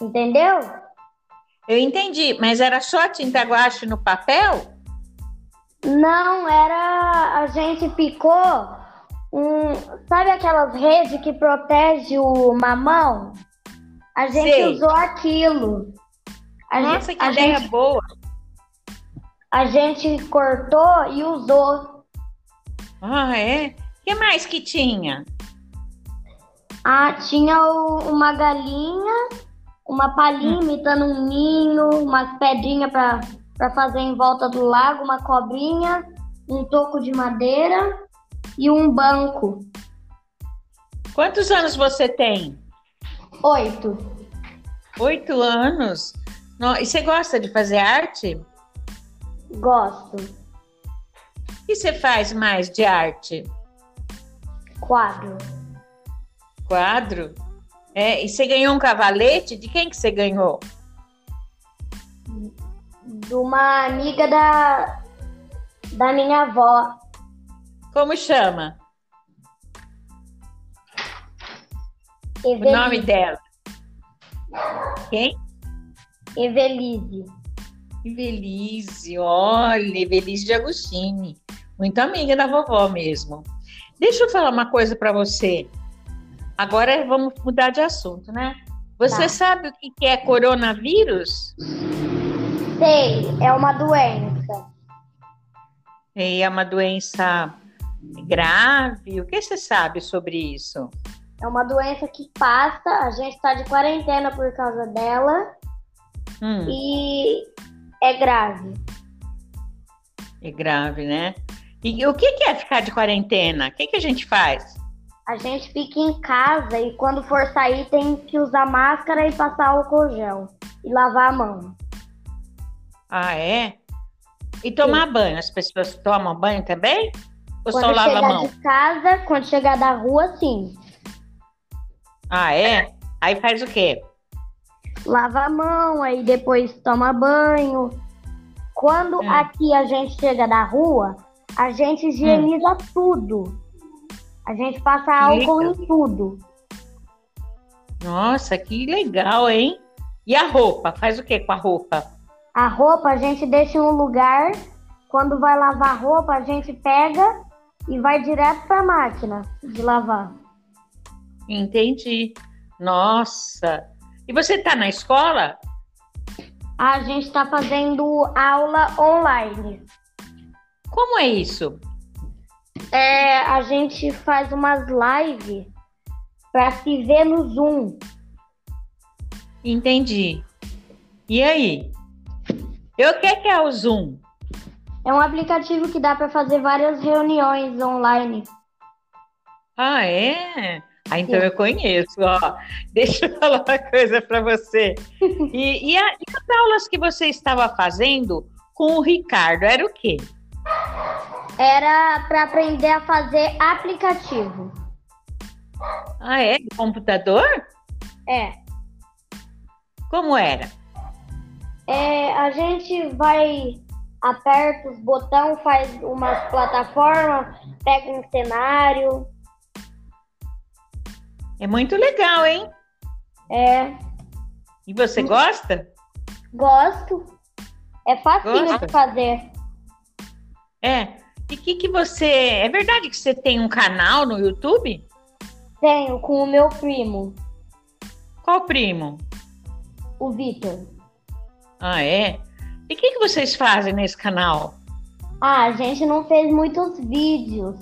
entendeu?
Eu entendi, mas era só tinta guache no papel?
Não, era. A gente picou um. Sabe aquelas redes que protege o mamão? A gente
Sei.
usou aquilo. A
Nossa,
gente,
que
a
ideia
gente,
boa.
a gente cortou e usou.
Ah, é? O que mais que tinha?
Ah, tinha o- uma galinha, uma palhinha imitando um ninho, umas pedrinhas para fazer em volta do lago, uma cobrinha, um toco de madeira e um banco.
Quantos anos você tem?
Oito.
Oito anos. No- E você gosta de fazer arte?
Gosto.
O que você faz mais de arte?
Quadro.
Quadro? É, e você ganhou um cavalete? De quem que você ganhou?
De uma amiga da, da minha avó.
Como chama? O nome dela? Quem?
Evelise.
Evelise, olha, Evelise de Agostini. Muito amiga da vovó mesmo. Deixa eu falar uma coisa para você. Agora vamos mudar de assunto, né? Você
Tá.
sabe o que é coronavírus?
Sei, é uma doença.
É uma doença grave? O que você sabe sobre isso?
É uma doença que passa, a gente está de quarentena por causa dela
Hum,
e é grave.
é grave, né? E o que que é ficar de quarentena? O que que a gente faz?
A gente fica em casa e quando for sair tem que usar máscara e passar álcool gel e lavar a mão.
Ah, é? E tomar banho? As pessoas tomam banho também? Ou só
Quando
lava a
chegar
mão?
de casa, quando chegar da rua, sim.
Ah, é? Aí faz o quê?
Lava a mão, aí depois toma banho. Quando
Hum.
aqui a gente chega da rua, a gente higieniza tudo. A gente passa álcool em tudo.
Nossa, que legal, hein? E a roupa? Faz o quê com a roupa?
A roupa a gente deixa em um lugar. Quando vai lavar a roupa, a gente pega e vai direto para a máquina de lavar.
Entendi. Nossa. E você tá na escola?
A gente está fazendo aula online.
Como é isso?
É, a gente faz umas lives para se ver no Zoom.
Entendi. E aí? Eu o que que é o Zoom?
É um aplicativo que dá para fazer várias reuniões online.
Ah, é? Ah, então eu conheço, ó. Deixa eu falar uma coisa para você. E, e, a- e as aulas que você estava fazendo com o Ricardo, era o quê?
Era para aprender a fazer aplicativo.
Ah, é? Computador?
É.
Como era?
É, a gente vai, aperta os botões, faz umas plataformas, pega um cenário.
É muito legal, hein?
É,
E você gosta?
gosto. É facinho
Gosta?
de fazer.
É. E que que você. É verdade que você tem um canal no YouTube?
Tenho com o meu primo,
Qual primo?
o Vitor.
Ah, é? E o que, que vocês fazem nesse canal?
Ah, a gente não fez muitos vídeos,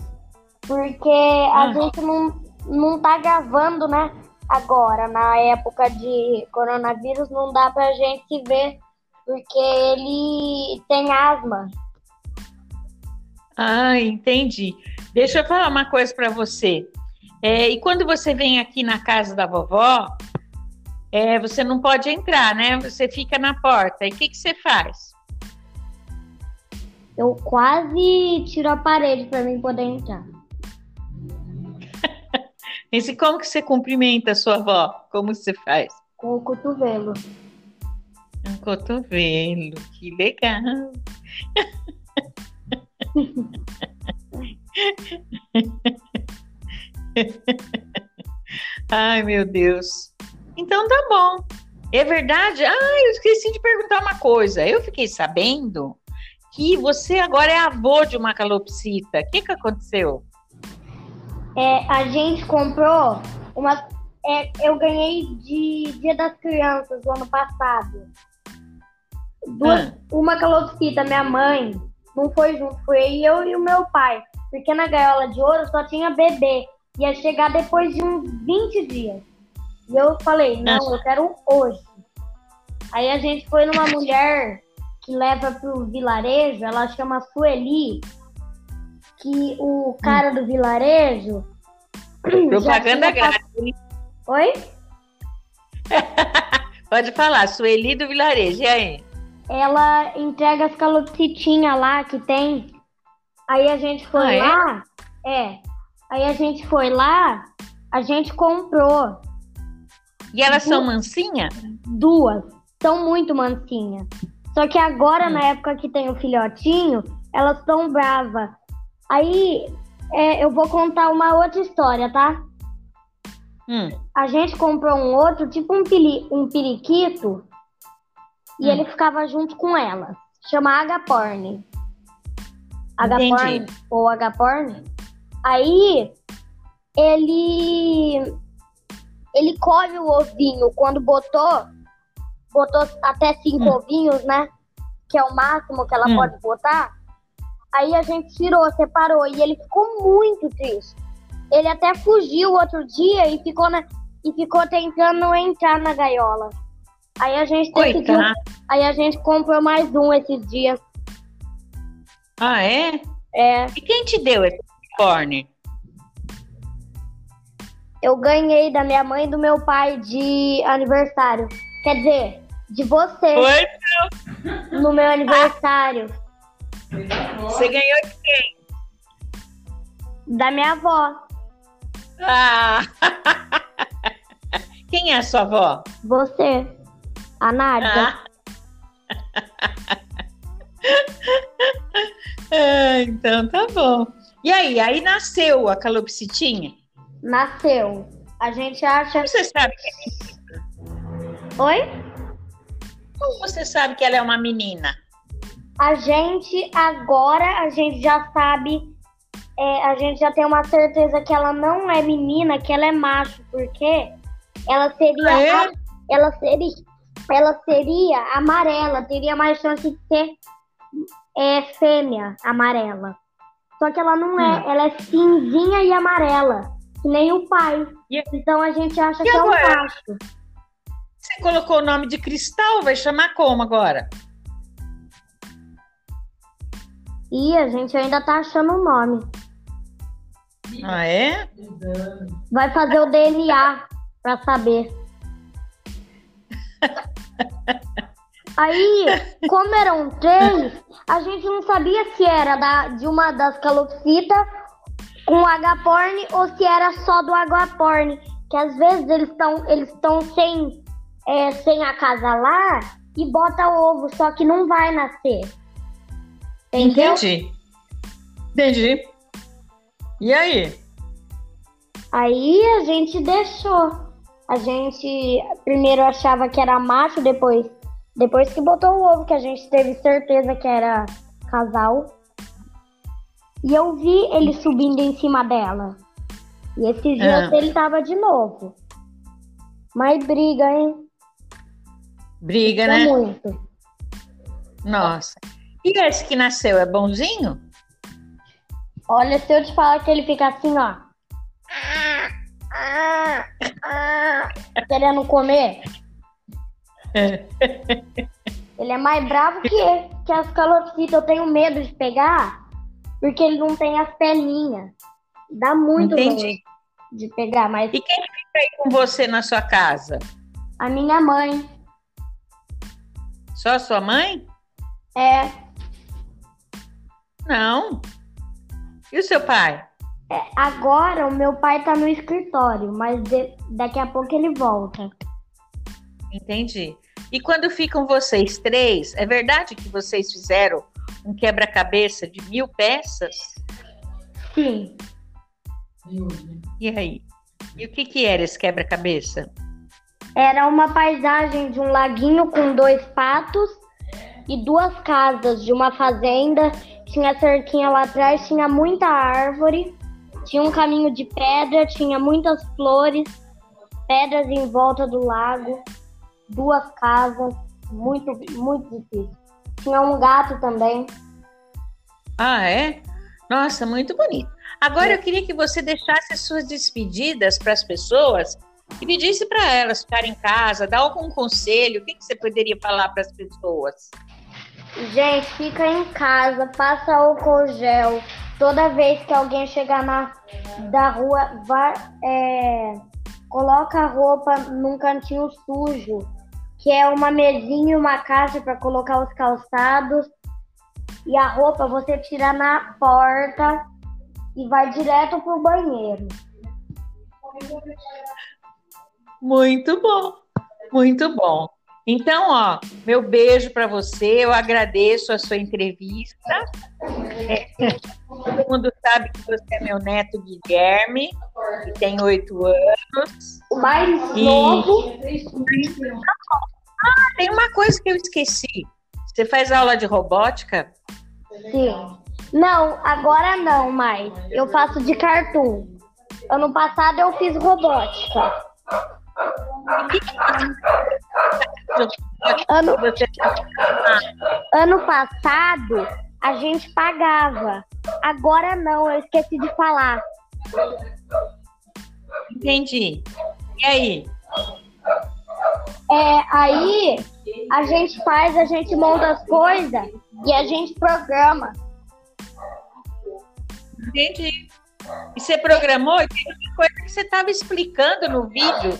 porque a
Ah.
gente não, não tá gravando, né? Agora, na época de coronavírus, não dá pra gente ver, porque ele tem asma.
Ah, entendi. Deixa eu falar uma coisa para você. É, e quando você vem aqui na casa da vovó, é, você não pode entrar, né? Você fica na porta. E o que, que você faz?
Eu quase tiro a parede pra mim poder entrar.
Esse, como que você cumprimenta a sua avó? Como você faz?
Com o cotovelo.
Um cotovelo. Que legal. Ai, meu Deus. Então tá bom. É verdade? Ah, eu esqueci de perguntar uma coisa. Eu fiquei sabendo que você agora é avô de uma calopsita. O que, que aconteceu?
É, a gente comprou uma. é, eu ganhei de Dia das Crianças do ano passado. Duas,
Ah.
Uma calopsita, minha mãe não foi junto, foi eu e o meu pai. Porque na gaiola de ouro só tinha bebê. Ia chegar depois de uns 20 dias. E eu falei, não, eu quero hoje. Aí a gente foi numa mulher que leva pro vilarejo, ela chama Sueli, que o cara do vilarejo.
Propaganda grátis.
Oi?
Pode falar, Sueli do Vilarejo. E aí?
Ela entrega as calopsitinhas lá que tem. Aí a gente foi
Ah, é?
lá. É. Aí a gente foi lá, a gente comprou
E elas são mansinhas?
duas. São muito mansinhas. Só que agora,
Hum.
na época que tem o filhotinho, elas estão bravas. Aí é, eu vou contar uma outra história, tá?
Hum.
A gente comprou um outro, tipo um, pili, um periquito, e
Hum.
ele ficava junto com ela. Chama Agaporn. Agaporn ou Agaporn. Aí ele ele colhe o ovinho quando botou botou até cinco
Hum.
ovinhos, né? Que é o máximo que ela
Hum.
pode botar. Aí a gente tirou, separou e ele ficou muito triste. Ele até fugiu outro dia e ficou na, e ficou tentando entrar na gaiola. Aí a gente decidiu, aí a gente comprou mais um esses dias.
Ah, é?
É,
E quem te deu esse unicórnio?
eu ganhei da minha mãe e do meu pai de aniversário. Quer dizer, de você
Foi?
no meu aniversário.
Você ganhou de quem?
Da minha avó.
Ah! Quem é a sua avó?
Você. A Nádia.
Ah. Ah, então tá bom. E aí, aí nasceu a calopsitinha?
Nasceu. A gente acha.
Como você sabe que,
Oi?
como você sabe que ela é uma menina?
A gente agora a gente já sabe, é, a gente já tem uma certeza que ela não é menina, que ela é macho, porque ela seria,
Ah, é?
a- ela seria, ela seria amarela, teria mais chance de ser é, fêmea amarela. Só que ela não é,
Hum.
ela é cinzinha e amarela, que nem o pai.
E-
Então a gente acha
E
que é um
agora?
macho.
Você colocou o nome de Cristal, vai chamar como agora?
E a gente ainda tá achando o nome.
Ah, é?
Vai fazer o DNA pra saber. Aí, como eram três, a gente não sabia se era da, de uma das calopsitas com H-porn ou se era só do H-porn. Que às vezes eles estão eles estão sem, é, sem acasalar e bota ovo, só que não vai nascer. Entendeu?
Entendi. Entendi. E aí?
Aí a gente deixou. A gente primeiro achava que era macho, depois, depois que botou o ovo, que a gente teve certeza que era casal. E eu vi ele subindo em cima dela. E esses dias
Ah.
ele tava de novo. Mas briga, hein?
Briga,
É
né?
muito.
Nossa. E esse que nasceu é bonzinho?
Olha, se eu te falar que ele fica assim, ó. Querendo comer. Ele é mais bravo que, que as calopsitas. Eu tenho medo de pegar, porque ele não tem as perninhas. Dá muito medo de pegar, mas
E quem fica aí com você na sua casa?
a minha mãe
Só a sua mãe?
é,
Não. E o seu pai?
É, Agora o meu pai tá no escritório, mas de- daqui a pouco ele volta.
Entendi. E quando ficam vocês três, é verdade que vocês fizeram um quebra-cabeça de mil peças?
Sim.
E aí? E o que, que era esse quebra-cabeça?
Era uma paisagem de um laguinho com dois patos e duas casas de uma fazenda. Tinha cerquinha lá atrás, tinha muita árvore, tinha um caminho de pedra, tinha muitas flores, pedras em volta do lago, duas casas, muito, muito difícil. Tinha um gato também.
Ah, é? Nossa, muito bonito. Agora eu queria que você deixasse as suas despedidas para as pessoas e pedisse para elas ficarem em casa, dar algum conselho. O que, que você poderia falar para as pessoas?
Gente, fica em casa, passa álcool gel. Toda vez que alguém chegar na da rua, vai, é, coloca a roupa num cantinho sujo, que é uma mesinha e uma caixa para colocar os calçados. E a roupa você tira na porta e vai direto pro banheiro.
Muito bom, muito bom. Então, ó, meu beijo para você. Eu agradeço a sua entrevista. É, todo mundo sabe que você é meu neto Guilherme, que tem oito anos.
O mais
E-
novo,
Ah, tem uma coisa que eu esqueci. Você faz aula de robótica?
sim. Não, agora não mais. Eu faço de cartoon. Ano passado eu fiz robótica. Ano, ano passado a gente pagava. Agora não, eu esqueci de falar.
entendi. E aí?
É, aí a gente faz, a gente monta as coisas e a gente programa.
Entendi. E você programou? E tem uma coisa que você estava explicando no vídeo.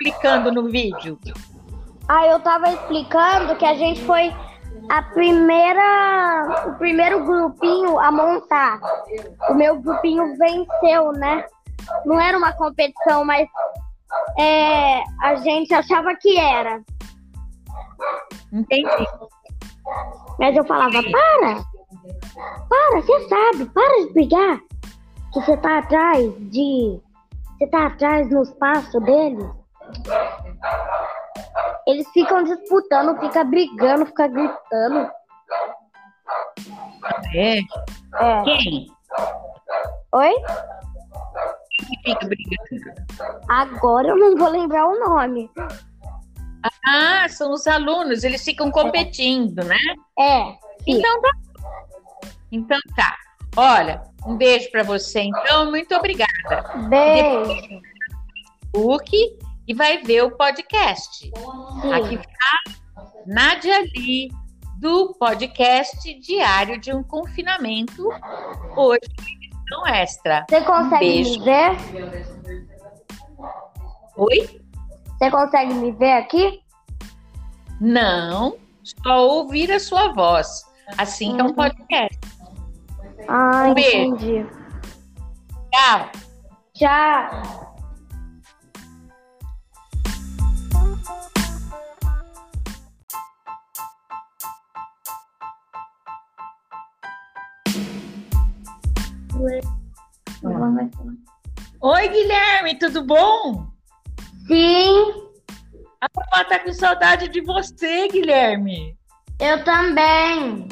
Explicando no vídeo?
Aí eu tava explicando que a gente foi a primeira, o primeiro grupinho a montar. O meu grupinho venceu, né? Não era uma competição, mas é, a gente achava que era.
Entendi.
Mas eu falava, para! Para, você sabe, para de brigar. Que você tá atrás de. Você tá atrás no espaço deles. Eles ficam disputando, fica brigando, fica gritando.
É.
É.
Quem?
Oi?
que fica brigando?
Agora eu não vou lembrar o nome.
Ah, são os alunos, eles ficam competindo, né?
É, sim.
Então tá. Então tá. Olha, um beijo para você, então. Muito obrigada.
Beijo.
Facebook e vai ver o podcast. Aqui
Sim.
está Nádia Lee, do podcast Diário de um Confinamento, hoje edição extra.
Você consegue
beijo.
me ver?
Oi?
Você consegue me ver aqui?
Não, só ouvir a sua voz. Assim que é um
Uhum.
podcast.
Ah,
Um beijo.
entendi.
Tchau.
Tchau.
Oi, Guilherme, tudo bom?
Sim,
A vovó tá com saudade de você, Guilherme.
eu também.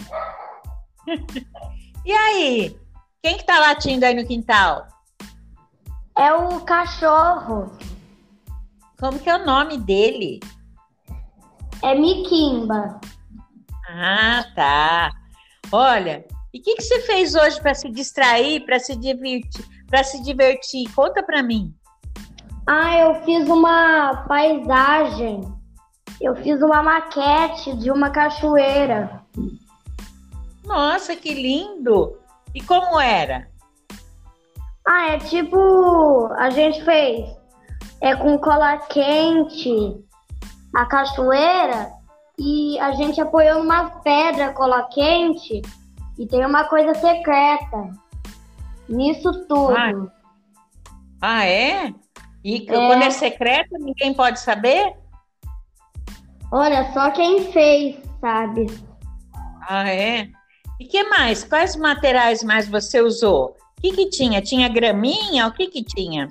E aí? Quem que tá latindo aí no quintal?
É o cachorro.
Como que é o nome dele?
É Miquimba.
Ah, tá. Olha, e o que, que você fez hoje para se distrair, para se divertir, para se divertir? Conta para mim.
Ah, eu fiz uma paisagem. Eu fiz uma maquete de uma cachoeira.
Nossa, que lindo! E como era?
Ah, é tipo, a gente fez é com cola quente a cachoeira e a gente apoiou numa pedra cola quente e tem uma coisa secreta nisso tudo.
Ah, é? E
É.
quando é secreto, ninguém pode saber?
Olha, só quem fez, sabe?
Ah, é? E que mais? Quais materiais mais você usou? O que que tinha? Tinha graminha? O que que tinha?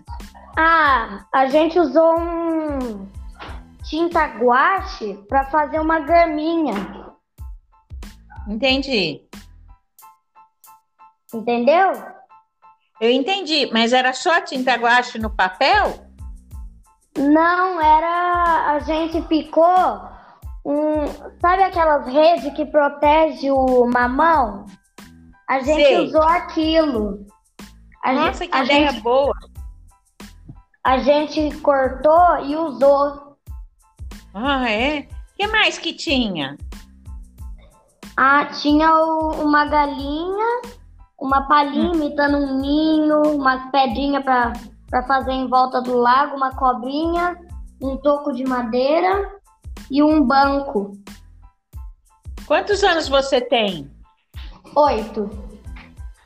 Ah, a gente usou um tinta guache para fazer uma graminha,
Entendi.
Entendeu?
Eu entendi, mas era só tinta guache no papel?
Não, era. A gente picou um. Sabe aquelas redes que protege o mamão? A gente
Sei.
usou aquilo. A
Nossa,
gente,
que
a
ideia
gente,
boa.
a gente cortou e usou.
Ah, é? O que mais que tinha?
Ah, tinha o- uma galinha, uma palhinha imitando um ninho, umas pedrinhas para fazer em volta do lago, uma cobrinha, um toco de madeira e um banco.
Quantos anos você tem?
Oito.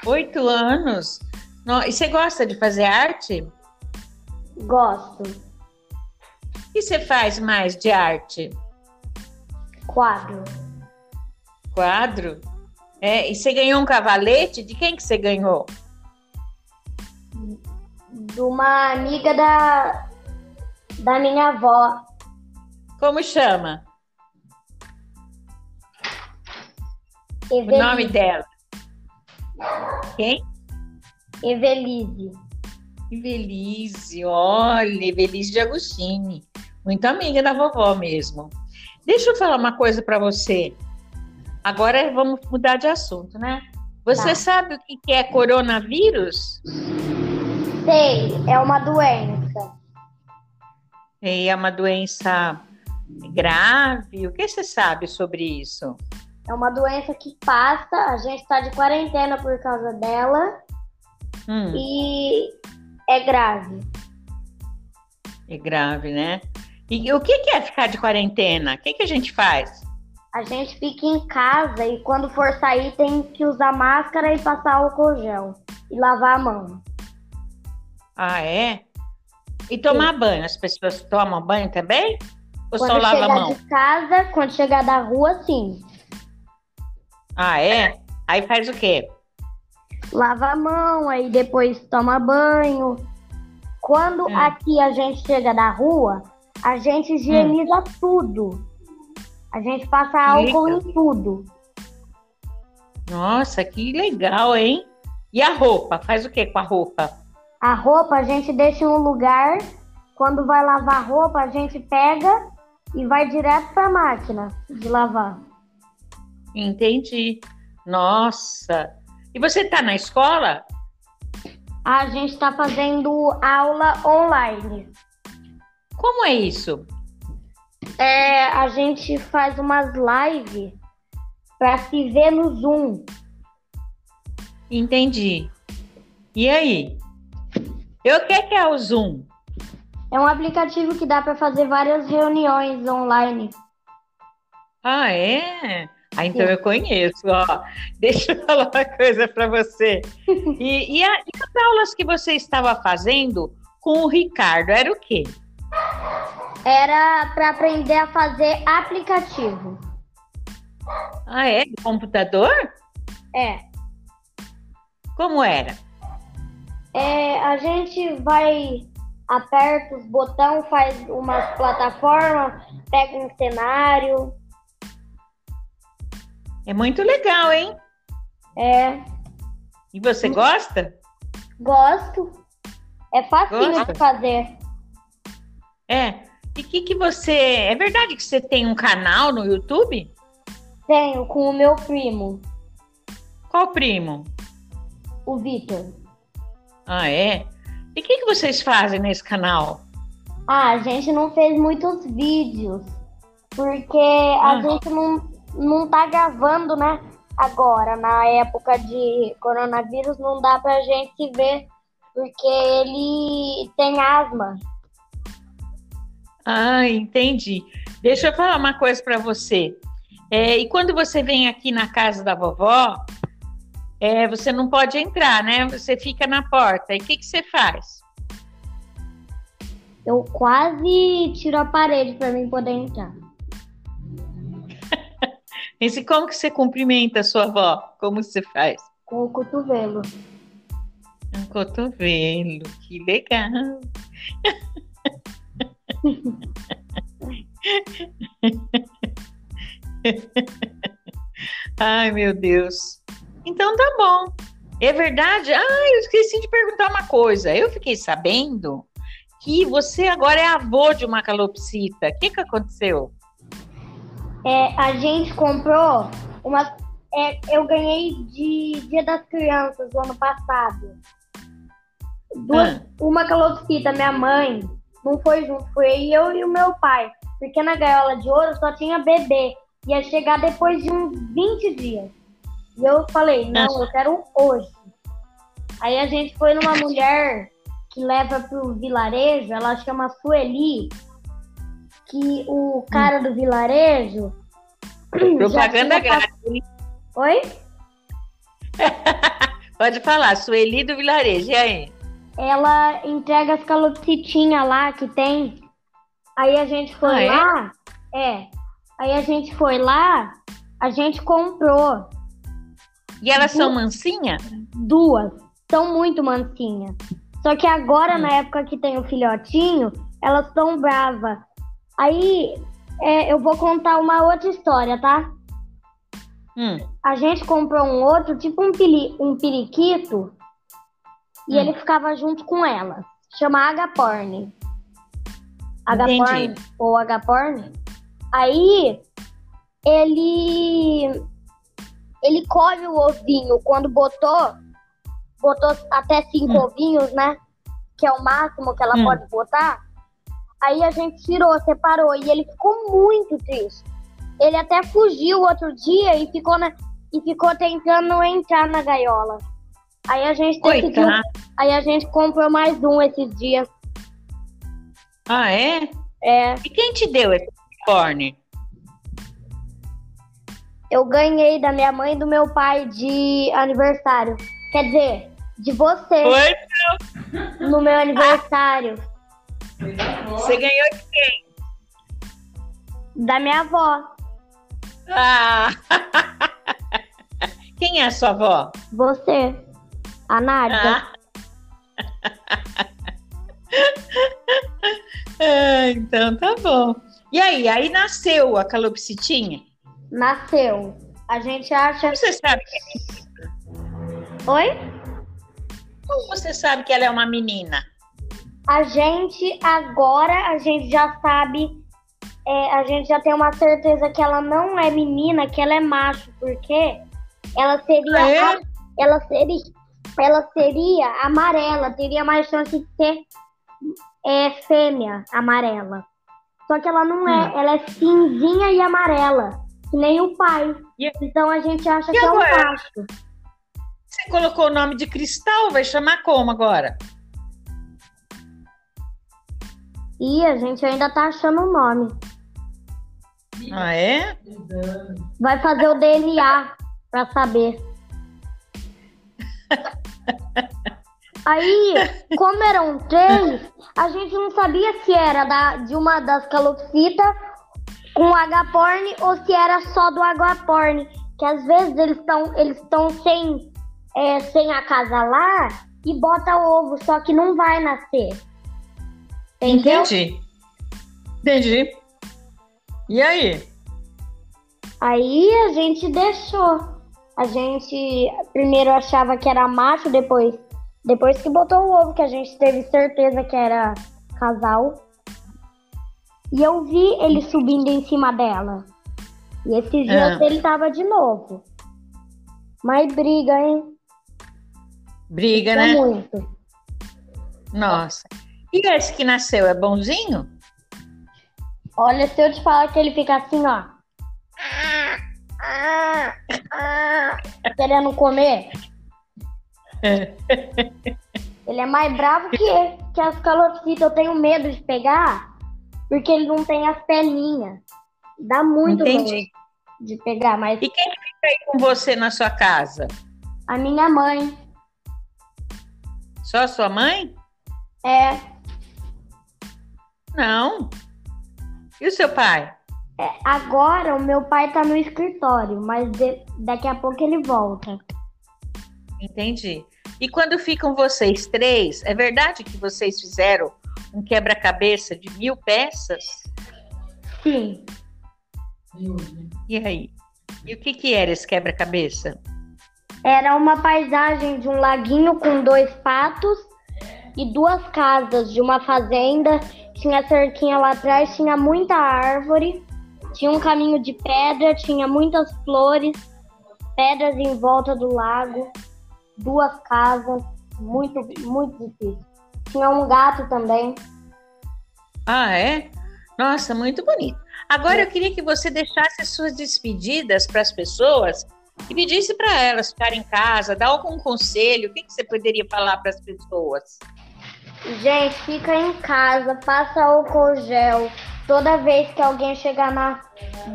Oito anos. No- E você gosta de fazer arte?
Gosto.
O que você faz mais de arte?
Quadro.
Quadro? É, e você ganhou um cavalete? De quem que você ganhou?
De uma amiga da, da minha avó.
Como chama? O
Evelise.
nome dela? Quem?
Evelise.
Evelise, olha, Evelise de Agostini. Muito amiga da vovó mesmo. Deixa eu falar uma coisa para você. Agora vamos mudar de assunto, né? Você
Tá.
sabe o que é coronavírus?
Sei, é uma doença.
E é uma doença grave? O que você sabe sobre isso?
É uma doença que passa, a gente está de quarentena por causa dela
Hum,
e é grave.
é grave, né? E o que que é ficar de quarentena? O que que a gente faz?
A gente fica em casa e quando for sair tem que usar máscara e passar álcool gel e lavar a mão.
Ah, é? E tomar banho? As pessoas tomam banho também? Ou só
Quando
lava a
chegar
mão?
de casa, quando chegar da rua, sim.
Ah, é? Aí faz o quê?
Lava a mão, aí depois toma banho. Quando
Hum.
aqui a gente chega da rua, a gente higieniza tudo. A gente passa álcool
legal.
em tudo.
Nossa, que legal, hein? E a roupa? Faz o quê com a roupa?
A roupa a gente deixa em um lugar. Quando vai lavar a roupa, a gente pega e vai direto para a máquina de lavar.
Entendi. Nossa. E você tá na escola?
A gente está fazendo aula online.
Como é isso?
É, a gente faz umas lives para se ver no Zoom.
Entendi. E aí? Eu o que que é o Zoom?
É um aplicativo que dá para fazer várias reuniões online.
Ah, é? Ah, então
Sim.
eu conheço, ó. Deixa eu falar uma coisa para você. E, e, a- e as aulas que você estava fazendo com o Ricardo, era o quê?
Era para aprender a fazer aplicativo.
Ah, é? De computador?
É.
Como era?
É, a gente vai, aperta os botões, faz umas plataformas, pega um cenário.
É muito legal, hein?
É,
E você gosta?
gosto. É
Gosta?
de fazer.
É. E que que você. É verdade que você tem um canal no YouTube?
Tenho com o meu primo,
Qual primo?
o Vitor.
Ah, é? E o que, que vocês fazem nesse canal?
Ah, a gente não fez muitos vídeos, porque a
Ah.
gente não, não tá gravando, né? Agora, na época de coronavírus, não dá pra gente ver, porque ele tem asma.
Ah, entendi. Deixa eu falar uma coisa para você. É, e quando você vem aqui na casa da vovó, é, você não pode entrar, né? Você fica na porta. E o que, que você faz?
Eu quase tiro a parede pra mim poder entrar.
Esse, como que você cumprimenta a sua avó? Como você faz?
Com o cotovelo.
Um cotovelo. Que legal. Ai, meu Deus. Então tá bom. É verdade? Ah, eu esqueci de perguntar uma coisa. Eu fiquei sabendo que você agora é avô de uma calopsita. O que, que aconteceu?
É, a gente comprou uma. é, eu ganhei de Dia das Crianças do ano passado. Duas,
Ah.
Uma calopsita, minha mãe, não foi junto, foi eu e o meu pai. Porque na gaiola de ouro só tinha bebê. Ia chegar depois de uns 20 dias. E eu falei, não, eu quero hoje. Aí a gente foi numa mulher que leva pro vilarejo, ela chama Sueli, que o cara do vilarejo.
Propaganda grátis.
Oi?
Pode falar, Sueli do Vilarejo. E aí?
Ela entrega as calopsitinhas lá que tem. Aí a gente foi
Ah, é?
lá. É. Aí a gente foi lá, a gente comprou
E elas são mansinhas?
duas. São muito mansinhas. Só que agora,
Hum.
na época que tem o filhotinho, elas estão bravas. Aí é, eu vou contar uma outra história, tá?
Hum.
A gente comprou um outro, tipo um, pili, um periquito, e
Hum.
ele ficava junto com ela. Chama Agaporn.
Entendi.
Agaporn ou Agaporn. Aí ele ele come o ovinho quando botou botou até cinco
Hum.
ovinhos, né? Que é o máximo que ela
Hum.
pode botar. Aí a gente tirou, separou e ele ficou muito triste. Ele até fugiu outro dia e ficou na, e ficou tentando entrar na gaiola. Aí a gente decidiu,
Coitado.
aí a gente comprou mais um esses dias.
Ah, é?
É,
E quem te deu esse unicórnio?
eu ganhei da minha mãe e do meu pai de aniversário. Quer dizer, de você
Foi?
no meu aniversário.
Você ganhou de quem?
Da minha avó.
Ah! Quem é a sua avó?
Você. A Nádia.
Ah. Ah, então tá bom. E aí, aí nasceu a calopsitinha?
Nasceu. A gente acha.
Como você sabe que,
Oi?
como você sabe que ela é uma menina?
A gente agora a gente já sabe, é, a gente já tem uma certeza que ela não é menina, que ela é macho, porque ela seria,
Ah, é?
ela seria, ela seria amarela, teria mais chance de ser é, fêmea amarela. Só que ela não é,
Hum.
ela é cinzinha e amarela, que nem o pai.
E-
Então a gente acha
E
que é um
agora?
macho.
Você colocou o nome de Cristal, vai chamar como agora?
E a gente ainda tá achando o nome.
Ah, é?
Vai fazer o DNA pra saber. Aí, como eram três, a gente não sabia se era da, de uma das calopsitas com H-porn ou se era só do H-porn. Que às vezes eles estão eles sem, é, sem acasalar e bota ovo, só que não vai nascer. Entendeu?
Entendi. Entendi. E aí?
Aí a gente deixou. A gente primeiro achava que era macho, depois, depois que botou o ovo, que a gente teve certeza que era casal. E eu vi ele subindo em cima dela. E esses dias
Ah.
ele tava de novo. Mas briga, hein?
Briga,
É
né?
muito.
Nossa. E esse que nasceu é bonzinho?
Olha, se eu te falar que ele fica assim, ó. Querendo comer. Ele é mais bravo que, que as calopsitas. Eu tenho medo de pegar, porque ele não tem as pelinhas. Dá muito
Entendi.
medo de pegar, mas
E quem fica aí com você na sua casa?
a minha mãe
Só a sua mãe?
é,
Não. E o seu pai?
É, Agora o meu pai tá no escritório, mas de- daqui a pouco ele volta.
Entendi. E quando ficam vocês três, é verdade que vocês fizeram um quebra-cabeça de mil peças?
Sim.
E aí? E o que, que era esse quebra-cabeça?
Era uma paisagem de um laguinho com dois patos e duas casas de uma fazenda. Tinha cerquinha lá atrás, tinha muita árvore, tinha um caminho de pedra, tinha muitas flores, pedras em volta do lago, duas casas, muito, muito difícil. Tinha um gato também.
Ah, é? Nossa, muito bonito. Agora eu queria que você deixasse as suas despedidas para as pessoas e pedisse para elas ficarem em casa, dar algum conselho. O que, que você poderia falar para as pessoas?
Gente, fica em casa, passa álcool gel. Toda vez que alguém chegar na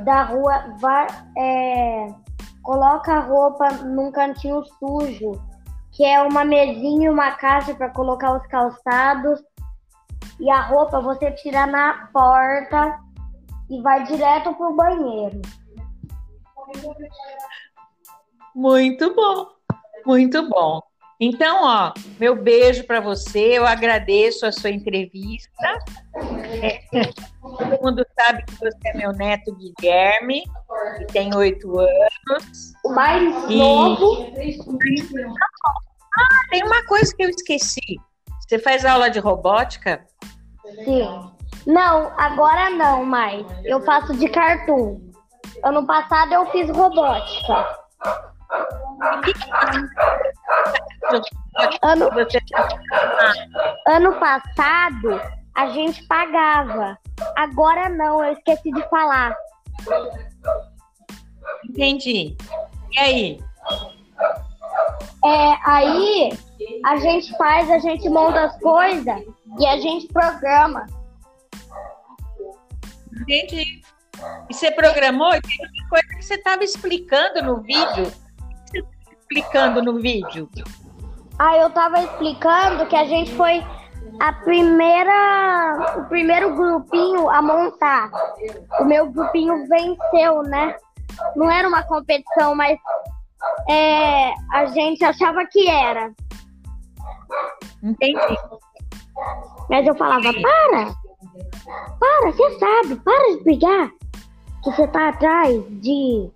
da rua, vai, é, coloca a roupa num cantinho sujo, que é uma mesinha e uma caixa para colocar os calçados. E a roupa você tira na porta e vai direto pro banheiro.
Muito bom, muito bom. Então, ó, meu beijo para você. Eu agradeço a sua entrevista. É, todo mundo sabe que você é meu neto Guilherme, que tem oito anos.
O mais
E-
novo,
Tem uma coisa que eu esqueci. Você faz aula de robótica?
sim. Não, agora não mais. Eu faço de cartoon. Ano passado eu fiz robótica. Ano, ano passado a gente pagava. Agora não, eu esqueci de falar.
entendi. E aí?
É, aí a gente faz, a gente monta as coisas e a gente programa.
Entendi. E você programou? Tem coisa que você estava explicando no vídeo. Explicando no vídeo?
Aí eu tava explicando que a gente foi a primeira, o primeiro grupinho a montar. O meu grupinho venceu, né? Não era uma competição, mas é, a gente achava que era.
Entendi.
Mas eu falava, para! Para, você sabe, para de brigar. Que você tá atrás de.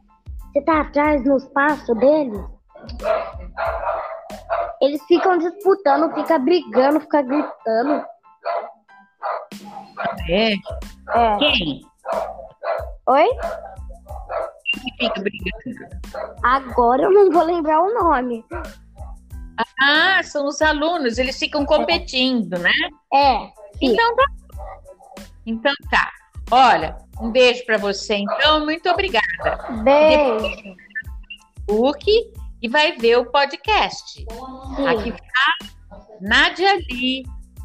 Você tá atrás no espaço deles. Eles ficam disputando, fica brigando, fica gritando.
É.
É.
Quem?
Oi?
que fica brigando?
Agora eu não vou lembrar o nome.
Ah, são os alunos, eles ficam competindo, né?
É. Sim.
Então tá. Então tá. Olha, um beijo para você, então. Muito obrigada.
Beijo.
Facebook e vai ver o podcast. Aqui está Nádia Lee,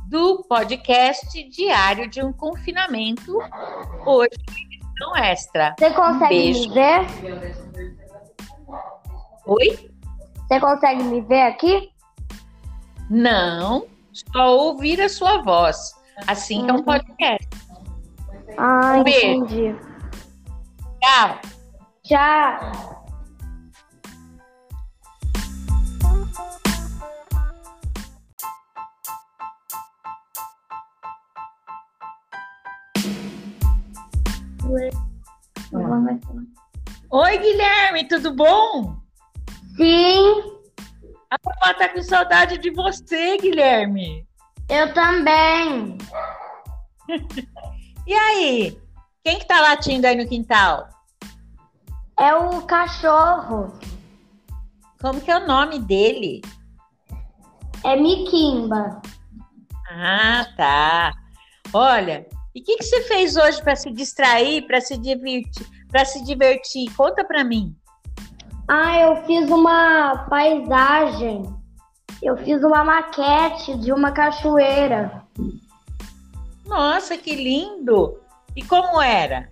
do podcast Diário de um Confinamento, hoje edição extra.
Você consegue
Beijo.
me ver?
Oi?
Você consegue me ver aqui?
Não, só ouvir a sua voz. Assim que é um
Uhum.
podcast.
Ah,
Um beijo.
entendi.
Tchau.
Tchau.
Oi, Guilherme, tudo bom?
Sim,
A vovó tá com saudade de você, Guilherme.
eu também.
E aí? Quem que tá latindo aí no quintal?
É o cachorro.
Como que é o nome dele?
É Miquimba.
Ah, tá. Olha, e o que, que você fez hoje para se distrair, para se divertir, para se divertir? Conta para mim.
Ah, eu fiz uma paisagem. Eu fiz uma maquete de uma cachoeira.
Nossa, que lindo! E como era?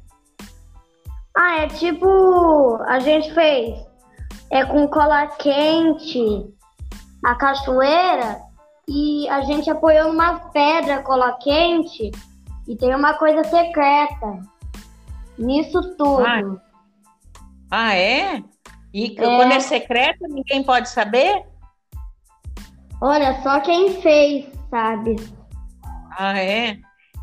Ah, é tipo, a gente fez é com cola quente a cachoeira e a gente apoiou numa pedra cola quente e tem uma coisa secreta nisso tudo.
Ai. Ah, é? E
É.
quando é secreto, ninguém pode saber?
Olha, só quem fez, sabe?
Ah, é?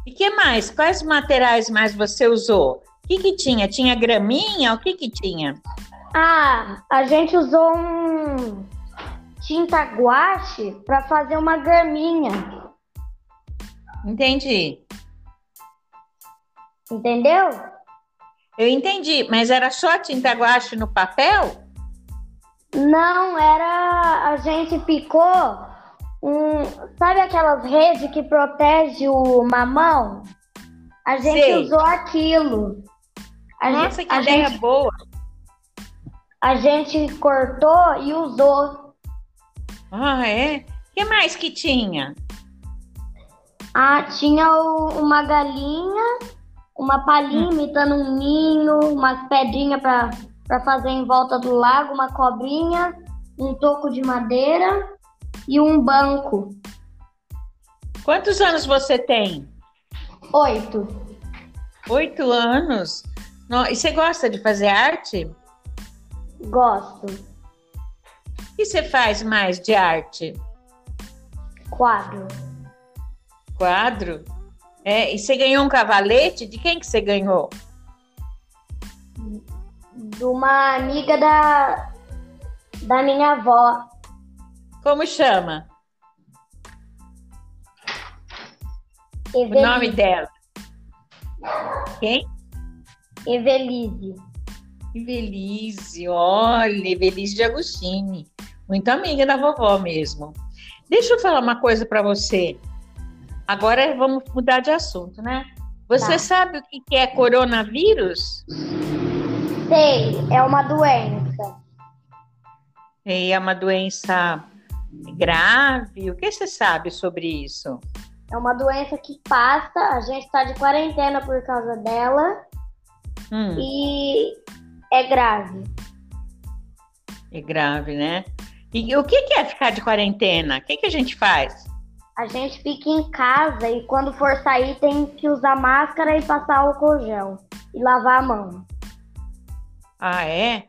E que mais? Quais materiais mais você usou? O que que tinha? Tinha graminha? O que que tinha?
Ah, a gente usou um tinta guache para fazer uma graminha,
Entendi.
Entendeu?
Eu entendi, mas era só tinta guache no papel?
Não, era. A gente picou um. Sabe aquelas redes que protege o mamão? A gente
Sei.
usou aquilo. A
Nossa,
gente,
que
a
ideia
gente,
boa.
a gente cortou e usou.
Ah, é? O que mais que tinha?
Ah, tinha o- uma galinha, uma palhinha imitando um ninho, umas pedrinhas para fazer em volta do lago, uma cobrinha, um toco de madeira e um banco.
Quantos anos você tem?
Oito.
Oito anos. No- E você gosta de fazer arte?
Gosto.
Que você faz mais de arte?
Quadro.
Quadro? É, e você ganhou um cavalete? De quem que você ganhou?
De uma amiga da, da minha avó.
Como chama? O nome dela? Quem?
Evelise.
Evelise, olha, Evelise de Agostini. Muito amiga da vovó mesmo. Deixa eu falar uma coisa para você. Agora vamos mudar de assunto, né? Você
Tá.
sabe o que é coronavírus?
Sei, é uma doença.
É uma doença grave? O que você sabe sobre isso?
É uma doença que passa, a gente está de quarentena por causa dela
Hum,
e é grave.
é grave, né? E o que que é ficar de quarentena? O que que a gente faz?
A gente fica em casa e quando for sair tem que usar máscara e passar álcool gel e lavar a mão.
Ah, é?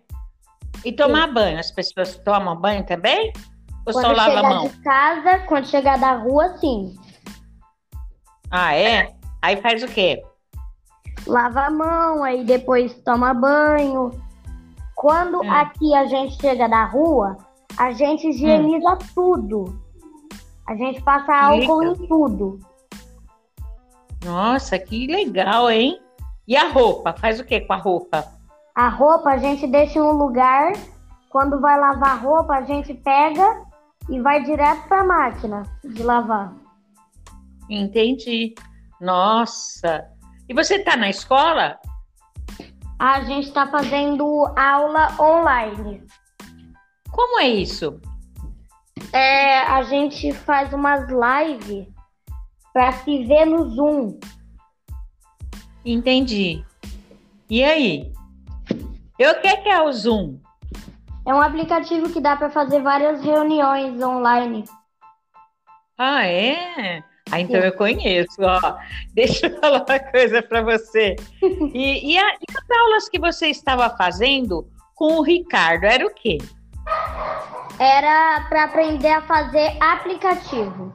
E tomar banho? As pessoas tomam banho também? Ou só
Quando
lava a
chegar
mão?
de casa, quando chegar da rua, sim.
Ah, é? Aí faz o quê?
Lava a mão, aí depois toma banho. Quando
Hum.
aqui a gente chega da rua, a gente higieniza tudo. A gente passa álcool em tudo.
Nossa, que legal, hein? E a roupa? Faz o que com a roupa?
A roupa a gente deixa em um lugar. Quando vai lavar a roupa, a gente pega e vai direto para a máquina de lavar.
Entendi. Nossa. E você tá na escola?
A gente está fazendo aula online.
Como é isso?
É, a gente faz umas lives para se ver no Zoom.
Entendi. E aí? E o que que é o Zoom?
É um aplicativo que dá para fazer várias reuniões online.
Ah, é? Ah, então eu conheço, ó. Deixa eu falar uma coisa para você. E, e, a- e as aulas que você estava fazendo com o Ricardo, era o quê?
Era para aprender a fazer aplicativo.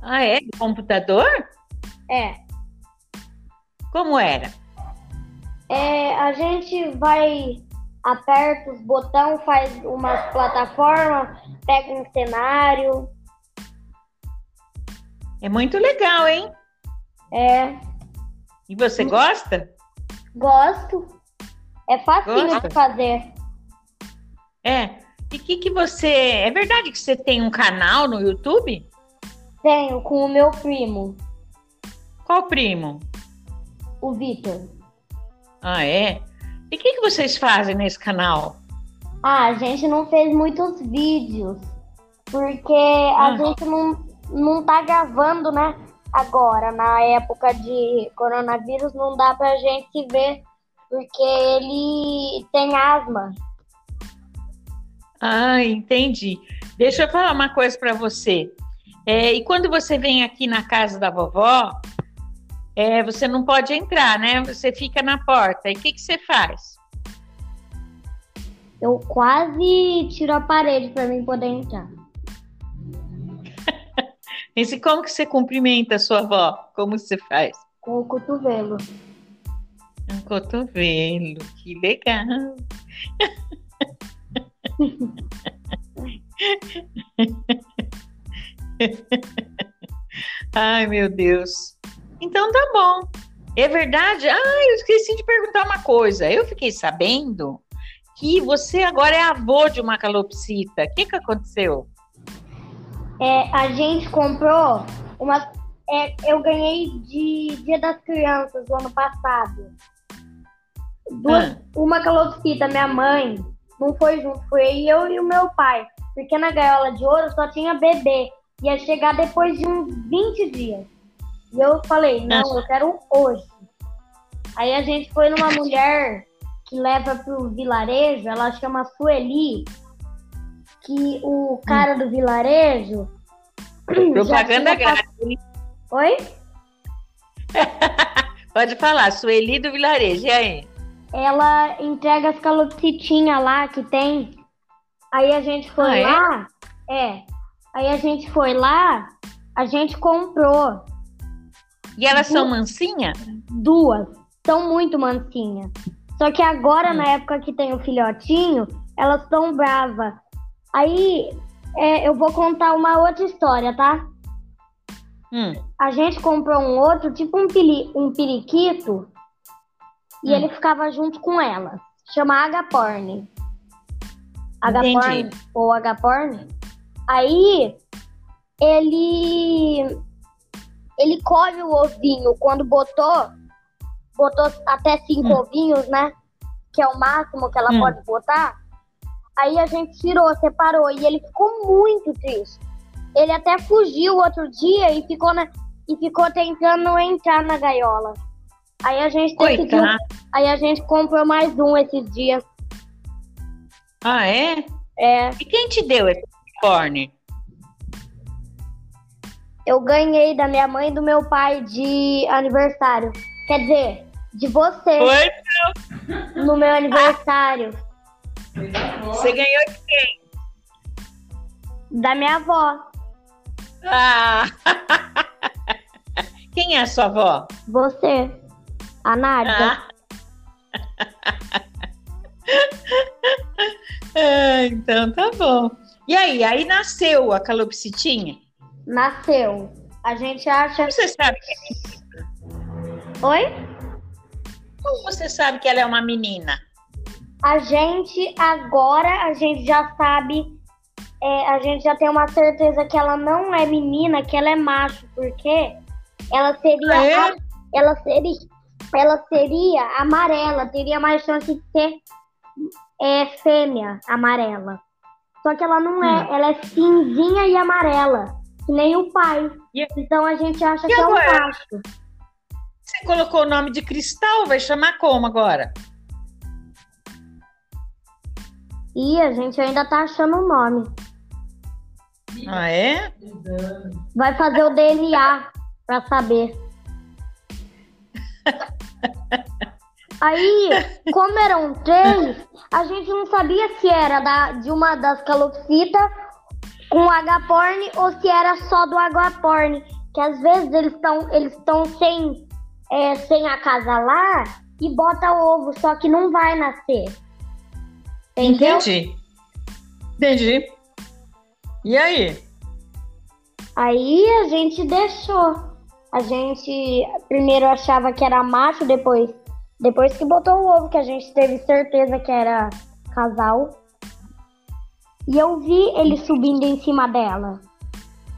Ah, é? De computador?
É.
Como era?
É, a gente vai, aperta os botões, faz umas plataformas, pega um cenário.
É muito legal, hein?
É,
E você gosta?
gosto. É
Gosta?
de fazer.
É. E que que você. É verdade que você tem um canal no YouTube?
Tenho com o meu primo,
Qual primo?
o Vitor.
Ah, é? E o que, que vocês fazem nesse canal?
Ah, a gente não fez muitos vídeos, porque a
Ah.
gente não, não tá gravando, né? Agora, na época de coronavírus, não dá pra gente ver, porque ele tem asma.
Ah, entendi. Deixa eu falar uma coisa para você. É, e quando você vem aqui na casa da vovó, é, você não pode entrar, né? Você fica na porta. E o que, que você faz?
Eu quase tiro a parede pra mim poder entrar.
Esse, como que você cumprimenta a sua avó? Como você faz?
Com o cotovelo.
Um cotovelo. Que legal. Ai, meu Deus. Então tá bom. É verdade? Ah, eu esqueci de perguntar uma coisa. Eu fiquei sabendo que você agora é avô de uma calopsita. O que, que aconteceu?
É, a gente comprou uma. é, eu ganhei de Dia das Crianças do ano passado. Duas,
Ah.
Uma calopsita, minha mãe, não foi junto, foi eu e o meu pai. Porque na gaiola de ouro só tinha bebê. Ia chegar depois de uns 20 dias. E eu falei, não, eu quero hoje. Aí a gente foi numa mulher que leva pro vilarejo, ela chama Sueli, que o cara do vilarejo.
Propaganda grátis.
Oi?
Pode falar, Sueli do Vilarejo. E aí?
Ela entrega as calopsitinhas lá que tem. Aí a gente foi
Ah, é?
lá. É. Aí a gente foi lá, a gente comprou
E elas são mansinhas?
duas. São muito mansinhas. Só que agora,
Hum.
na época que tem o filhotinho, elas estão bravas. Aí é, eu vou contar uma outra história, tá?
Hum.
a gente comprou um outro, tipo um, pili, um periquito, e
Hum.
ele ficava junto com ela. Chama Agaporn. Agaporn ou Agaporn. Aí ele ele colhe o ovinho quando botou botou até cinco
Hum.
ovinhos, né? Que é o máximo que ela
Hum.
pode botar. Aí a gente tirou, separou e ele ficou muito triste. Ele até fugiu outro dia e ficou na, e ficou tentando entrar na gaiola. Aí a gente decidiu, aí a gente comprou mais um esses dias.
Ah, é?
É,
E quem te deu esse unicórnio?
eu ganhei da minha mãe e do meu pai de aniversário. Quer dizer, de você
Foi?
no meu aniversário,
Você ganhou de quem?
da minha avó,
Ah! Quem é a sua avó?
você, a Nádia.
Ah. Ah, então tá bom. E aí, aí nasceu a calopsitinha?
Nasceu. A gente acha.
Como você sabe que,
Oi?
como você sabe que ela é uma menina?
A gente agora a gente já sabe, é, a gente já tem uma certeza que ela não é menina, que ela é macho, porque ela seria,
Ah, é?
a- ela seria, ela seria amarela, teria mais chance de ser é, fêmea amarela. Só que ela não é,
Hum.
ela é cinzinha e amarela, que nem o pai.
E-
Então a gente acha
E
que é um
agora?
macho.
Você colocou o nome de Cristal, vai chamar como agora?
E a gente ainda tá achando o nome.
Ah, é?
Vai fazer o DNA pra saber. Aí, como eram três, a gente não sabia se era da, de uma das calopsitas com H-porn ou se era só do H-porn. Que às vezes eles estão eles sem, é, sem acasalar e bota ovo, só que não vai nascer. Entendeu?
Entendi. Entendi. E aí?
Aí a gente deixou. A gente primeiro achava que era macho, depois, depois que botou o ovo, que a gente teve certeza que era casal. E eu vi ele subindo em cima dela.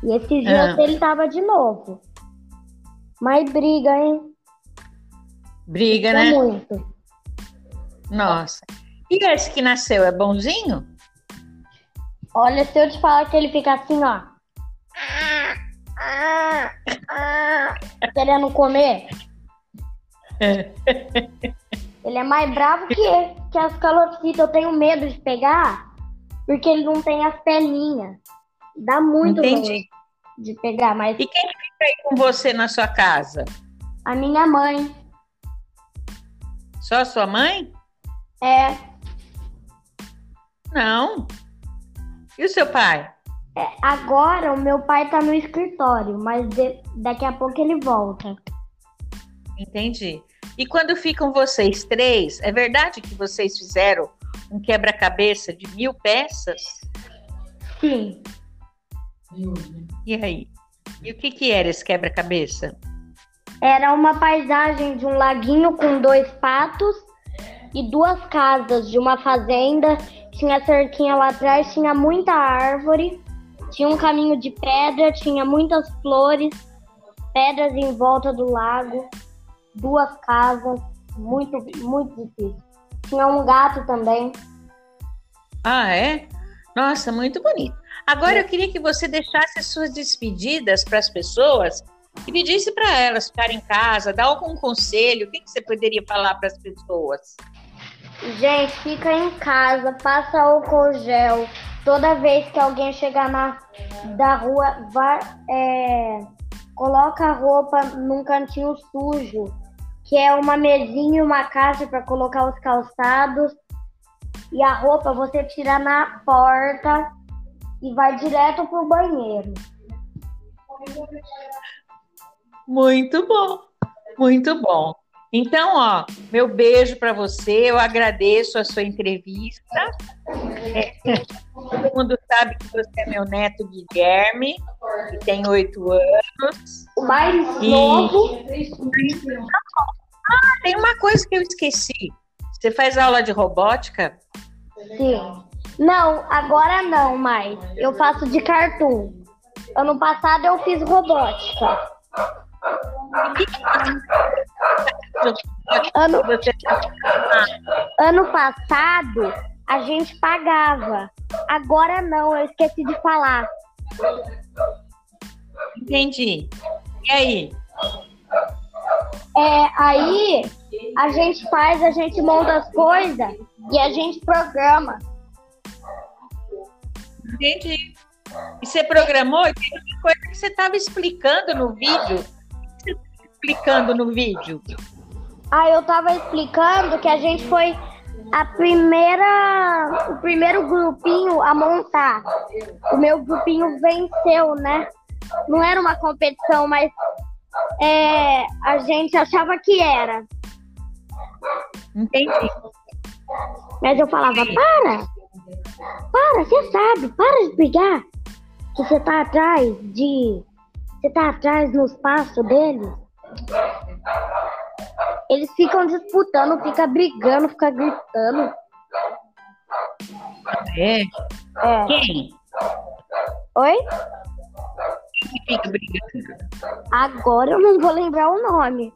E esses dias
Ah.
ele tava de novo. Mas briga, hein?
Briga,
É
né?
muito.
Nossa. E esse que nasceu é bonzinho?
Olha, se eu te falar que ele fica assim, ó. Querendo comer. Ele é mais bravo que, que as calopsitas. Eu tenho medo de pegar, porque ele não tem as pelinhas. Dá muito
Entendi.
medo de pegar, mas
E quem que fica aí com você na sua casa?
a minha mãe
Só a sua mãe?
é,
Não. E o seu pai?
é, Agora o meu pai tá no escritório, mas de- daqui a pouco ele volta.
Entendi. E quando ficam vocês três, é verdade que vocês fizeram um quebra-cabeça de mil peças?
Sim.
E aí? E o que, que era esse quebra-cabeça?
Era uma paisagem de um laguinho com dois patos e duas casas de uma fazenda. Tinha cerquinha lá atrás, tinha muita árvore, tinha um caminho de pedra, tinha muitas flores, pedras em volta do lago, duas casas, muito, muito difícil. Tinha um gato também.
Ah, é? Nossa, muito bonito. Agora eu queria que você deixasse as suas despedidas para as pessoas e pedisse para elas ficarem em casa, dar algum conselho. O que, que você poderia falar para as pessoas?
Gente, fica em casa, passa álcool gel. Toda vez que alguém chegar na da rua, vai, é, coloca a roupa num cantinho sujo, que é uma mesinha e uma caixa para colocar os calçados. E a roupa você tira na porta e vai direto pro banheiro.
Muito bom, muito bom. Então, ó, meu beijo para você. Eu agradeço a sua entrevista. É, todo mundo sabe que você é meu neto Guilherme, que tem oito anos.
O mais
E-
novo,
Ah, tem uma coisa que eu esqueci. Você faz aula de robótica?
sim. Não, agora não mais. Eu faço de cartoon. Ano passado eu fiz robótica. Ano,
Você
ano passado a gente pagava. Agora não, eu esqueci de falar.
entendi. E aí?
É, aí a gente faz, a gente monta as coisas e a gente programa.
Entendi. E você programou? E tem uma coisa que você estava explicando no vídeo. O que você estava explicando no vídeo?
Aí eu tava explicando que a gente foi a primeira, o primeiro grupinho a montar. O meu grupinho venceu, né? Não era uma competição, mas é, a gente achava que era.
Entendi.
Mas eu falava, para! Para, você sabe, para de brigar. Que você tá atrás de. Você tá atrás no espaço deles. Eles ficam disputando, fica brigando, fica gritando.
É.
É.
Quem?
Oi?
que fica brigando?
Agora eu não vou lembrar o nome.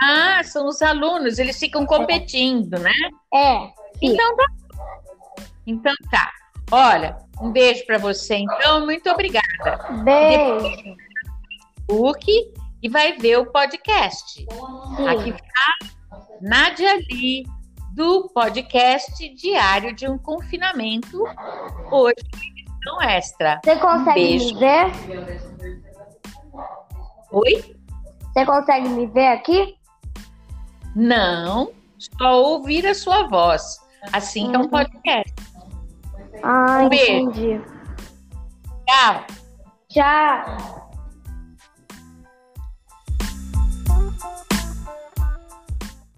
Ah, são os alunos, eles ficam competindo, né?
É, sim.
Então tá. Então tá. Olha, um beijo para você, então. Muito obrigada.
Beijo.
Facebook e vai ver o podcast. Aqui
Sim.
está Nádia Lee, do podcast Diário de um Confinamento, hoje edição extra.
Você consegue
beijo.
me ver?
Oi?
Você consegue me ver aqui?
Não, só ouvir a sua voz. Assim que é um
Uhum.
podcast.
Ah,
Um beijo.
entendi.
Tchau.
Tchau.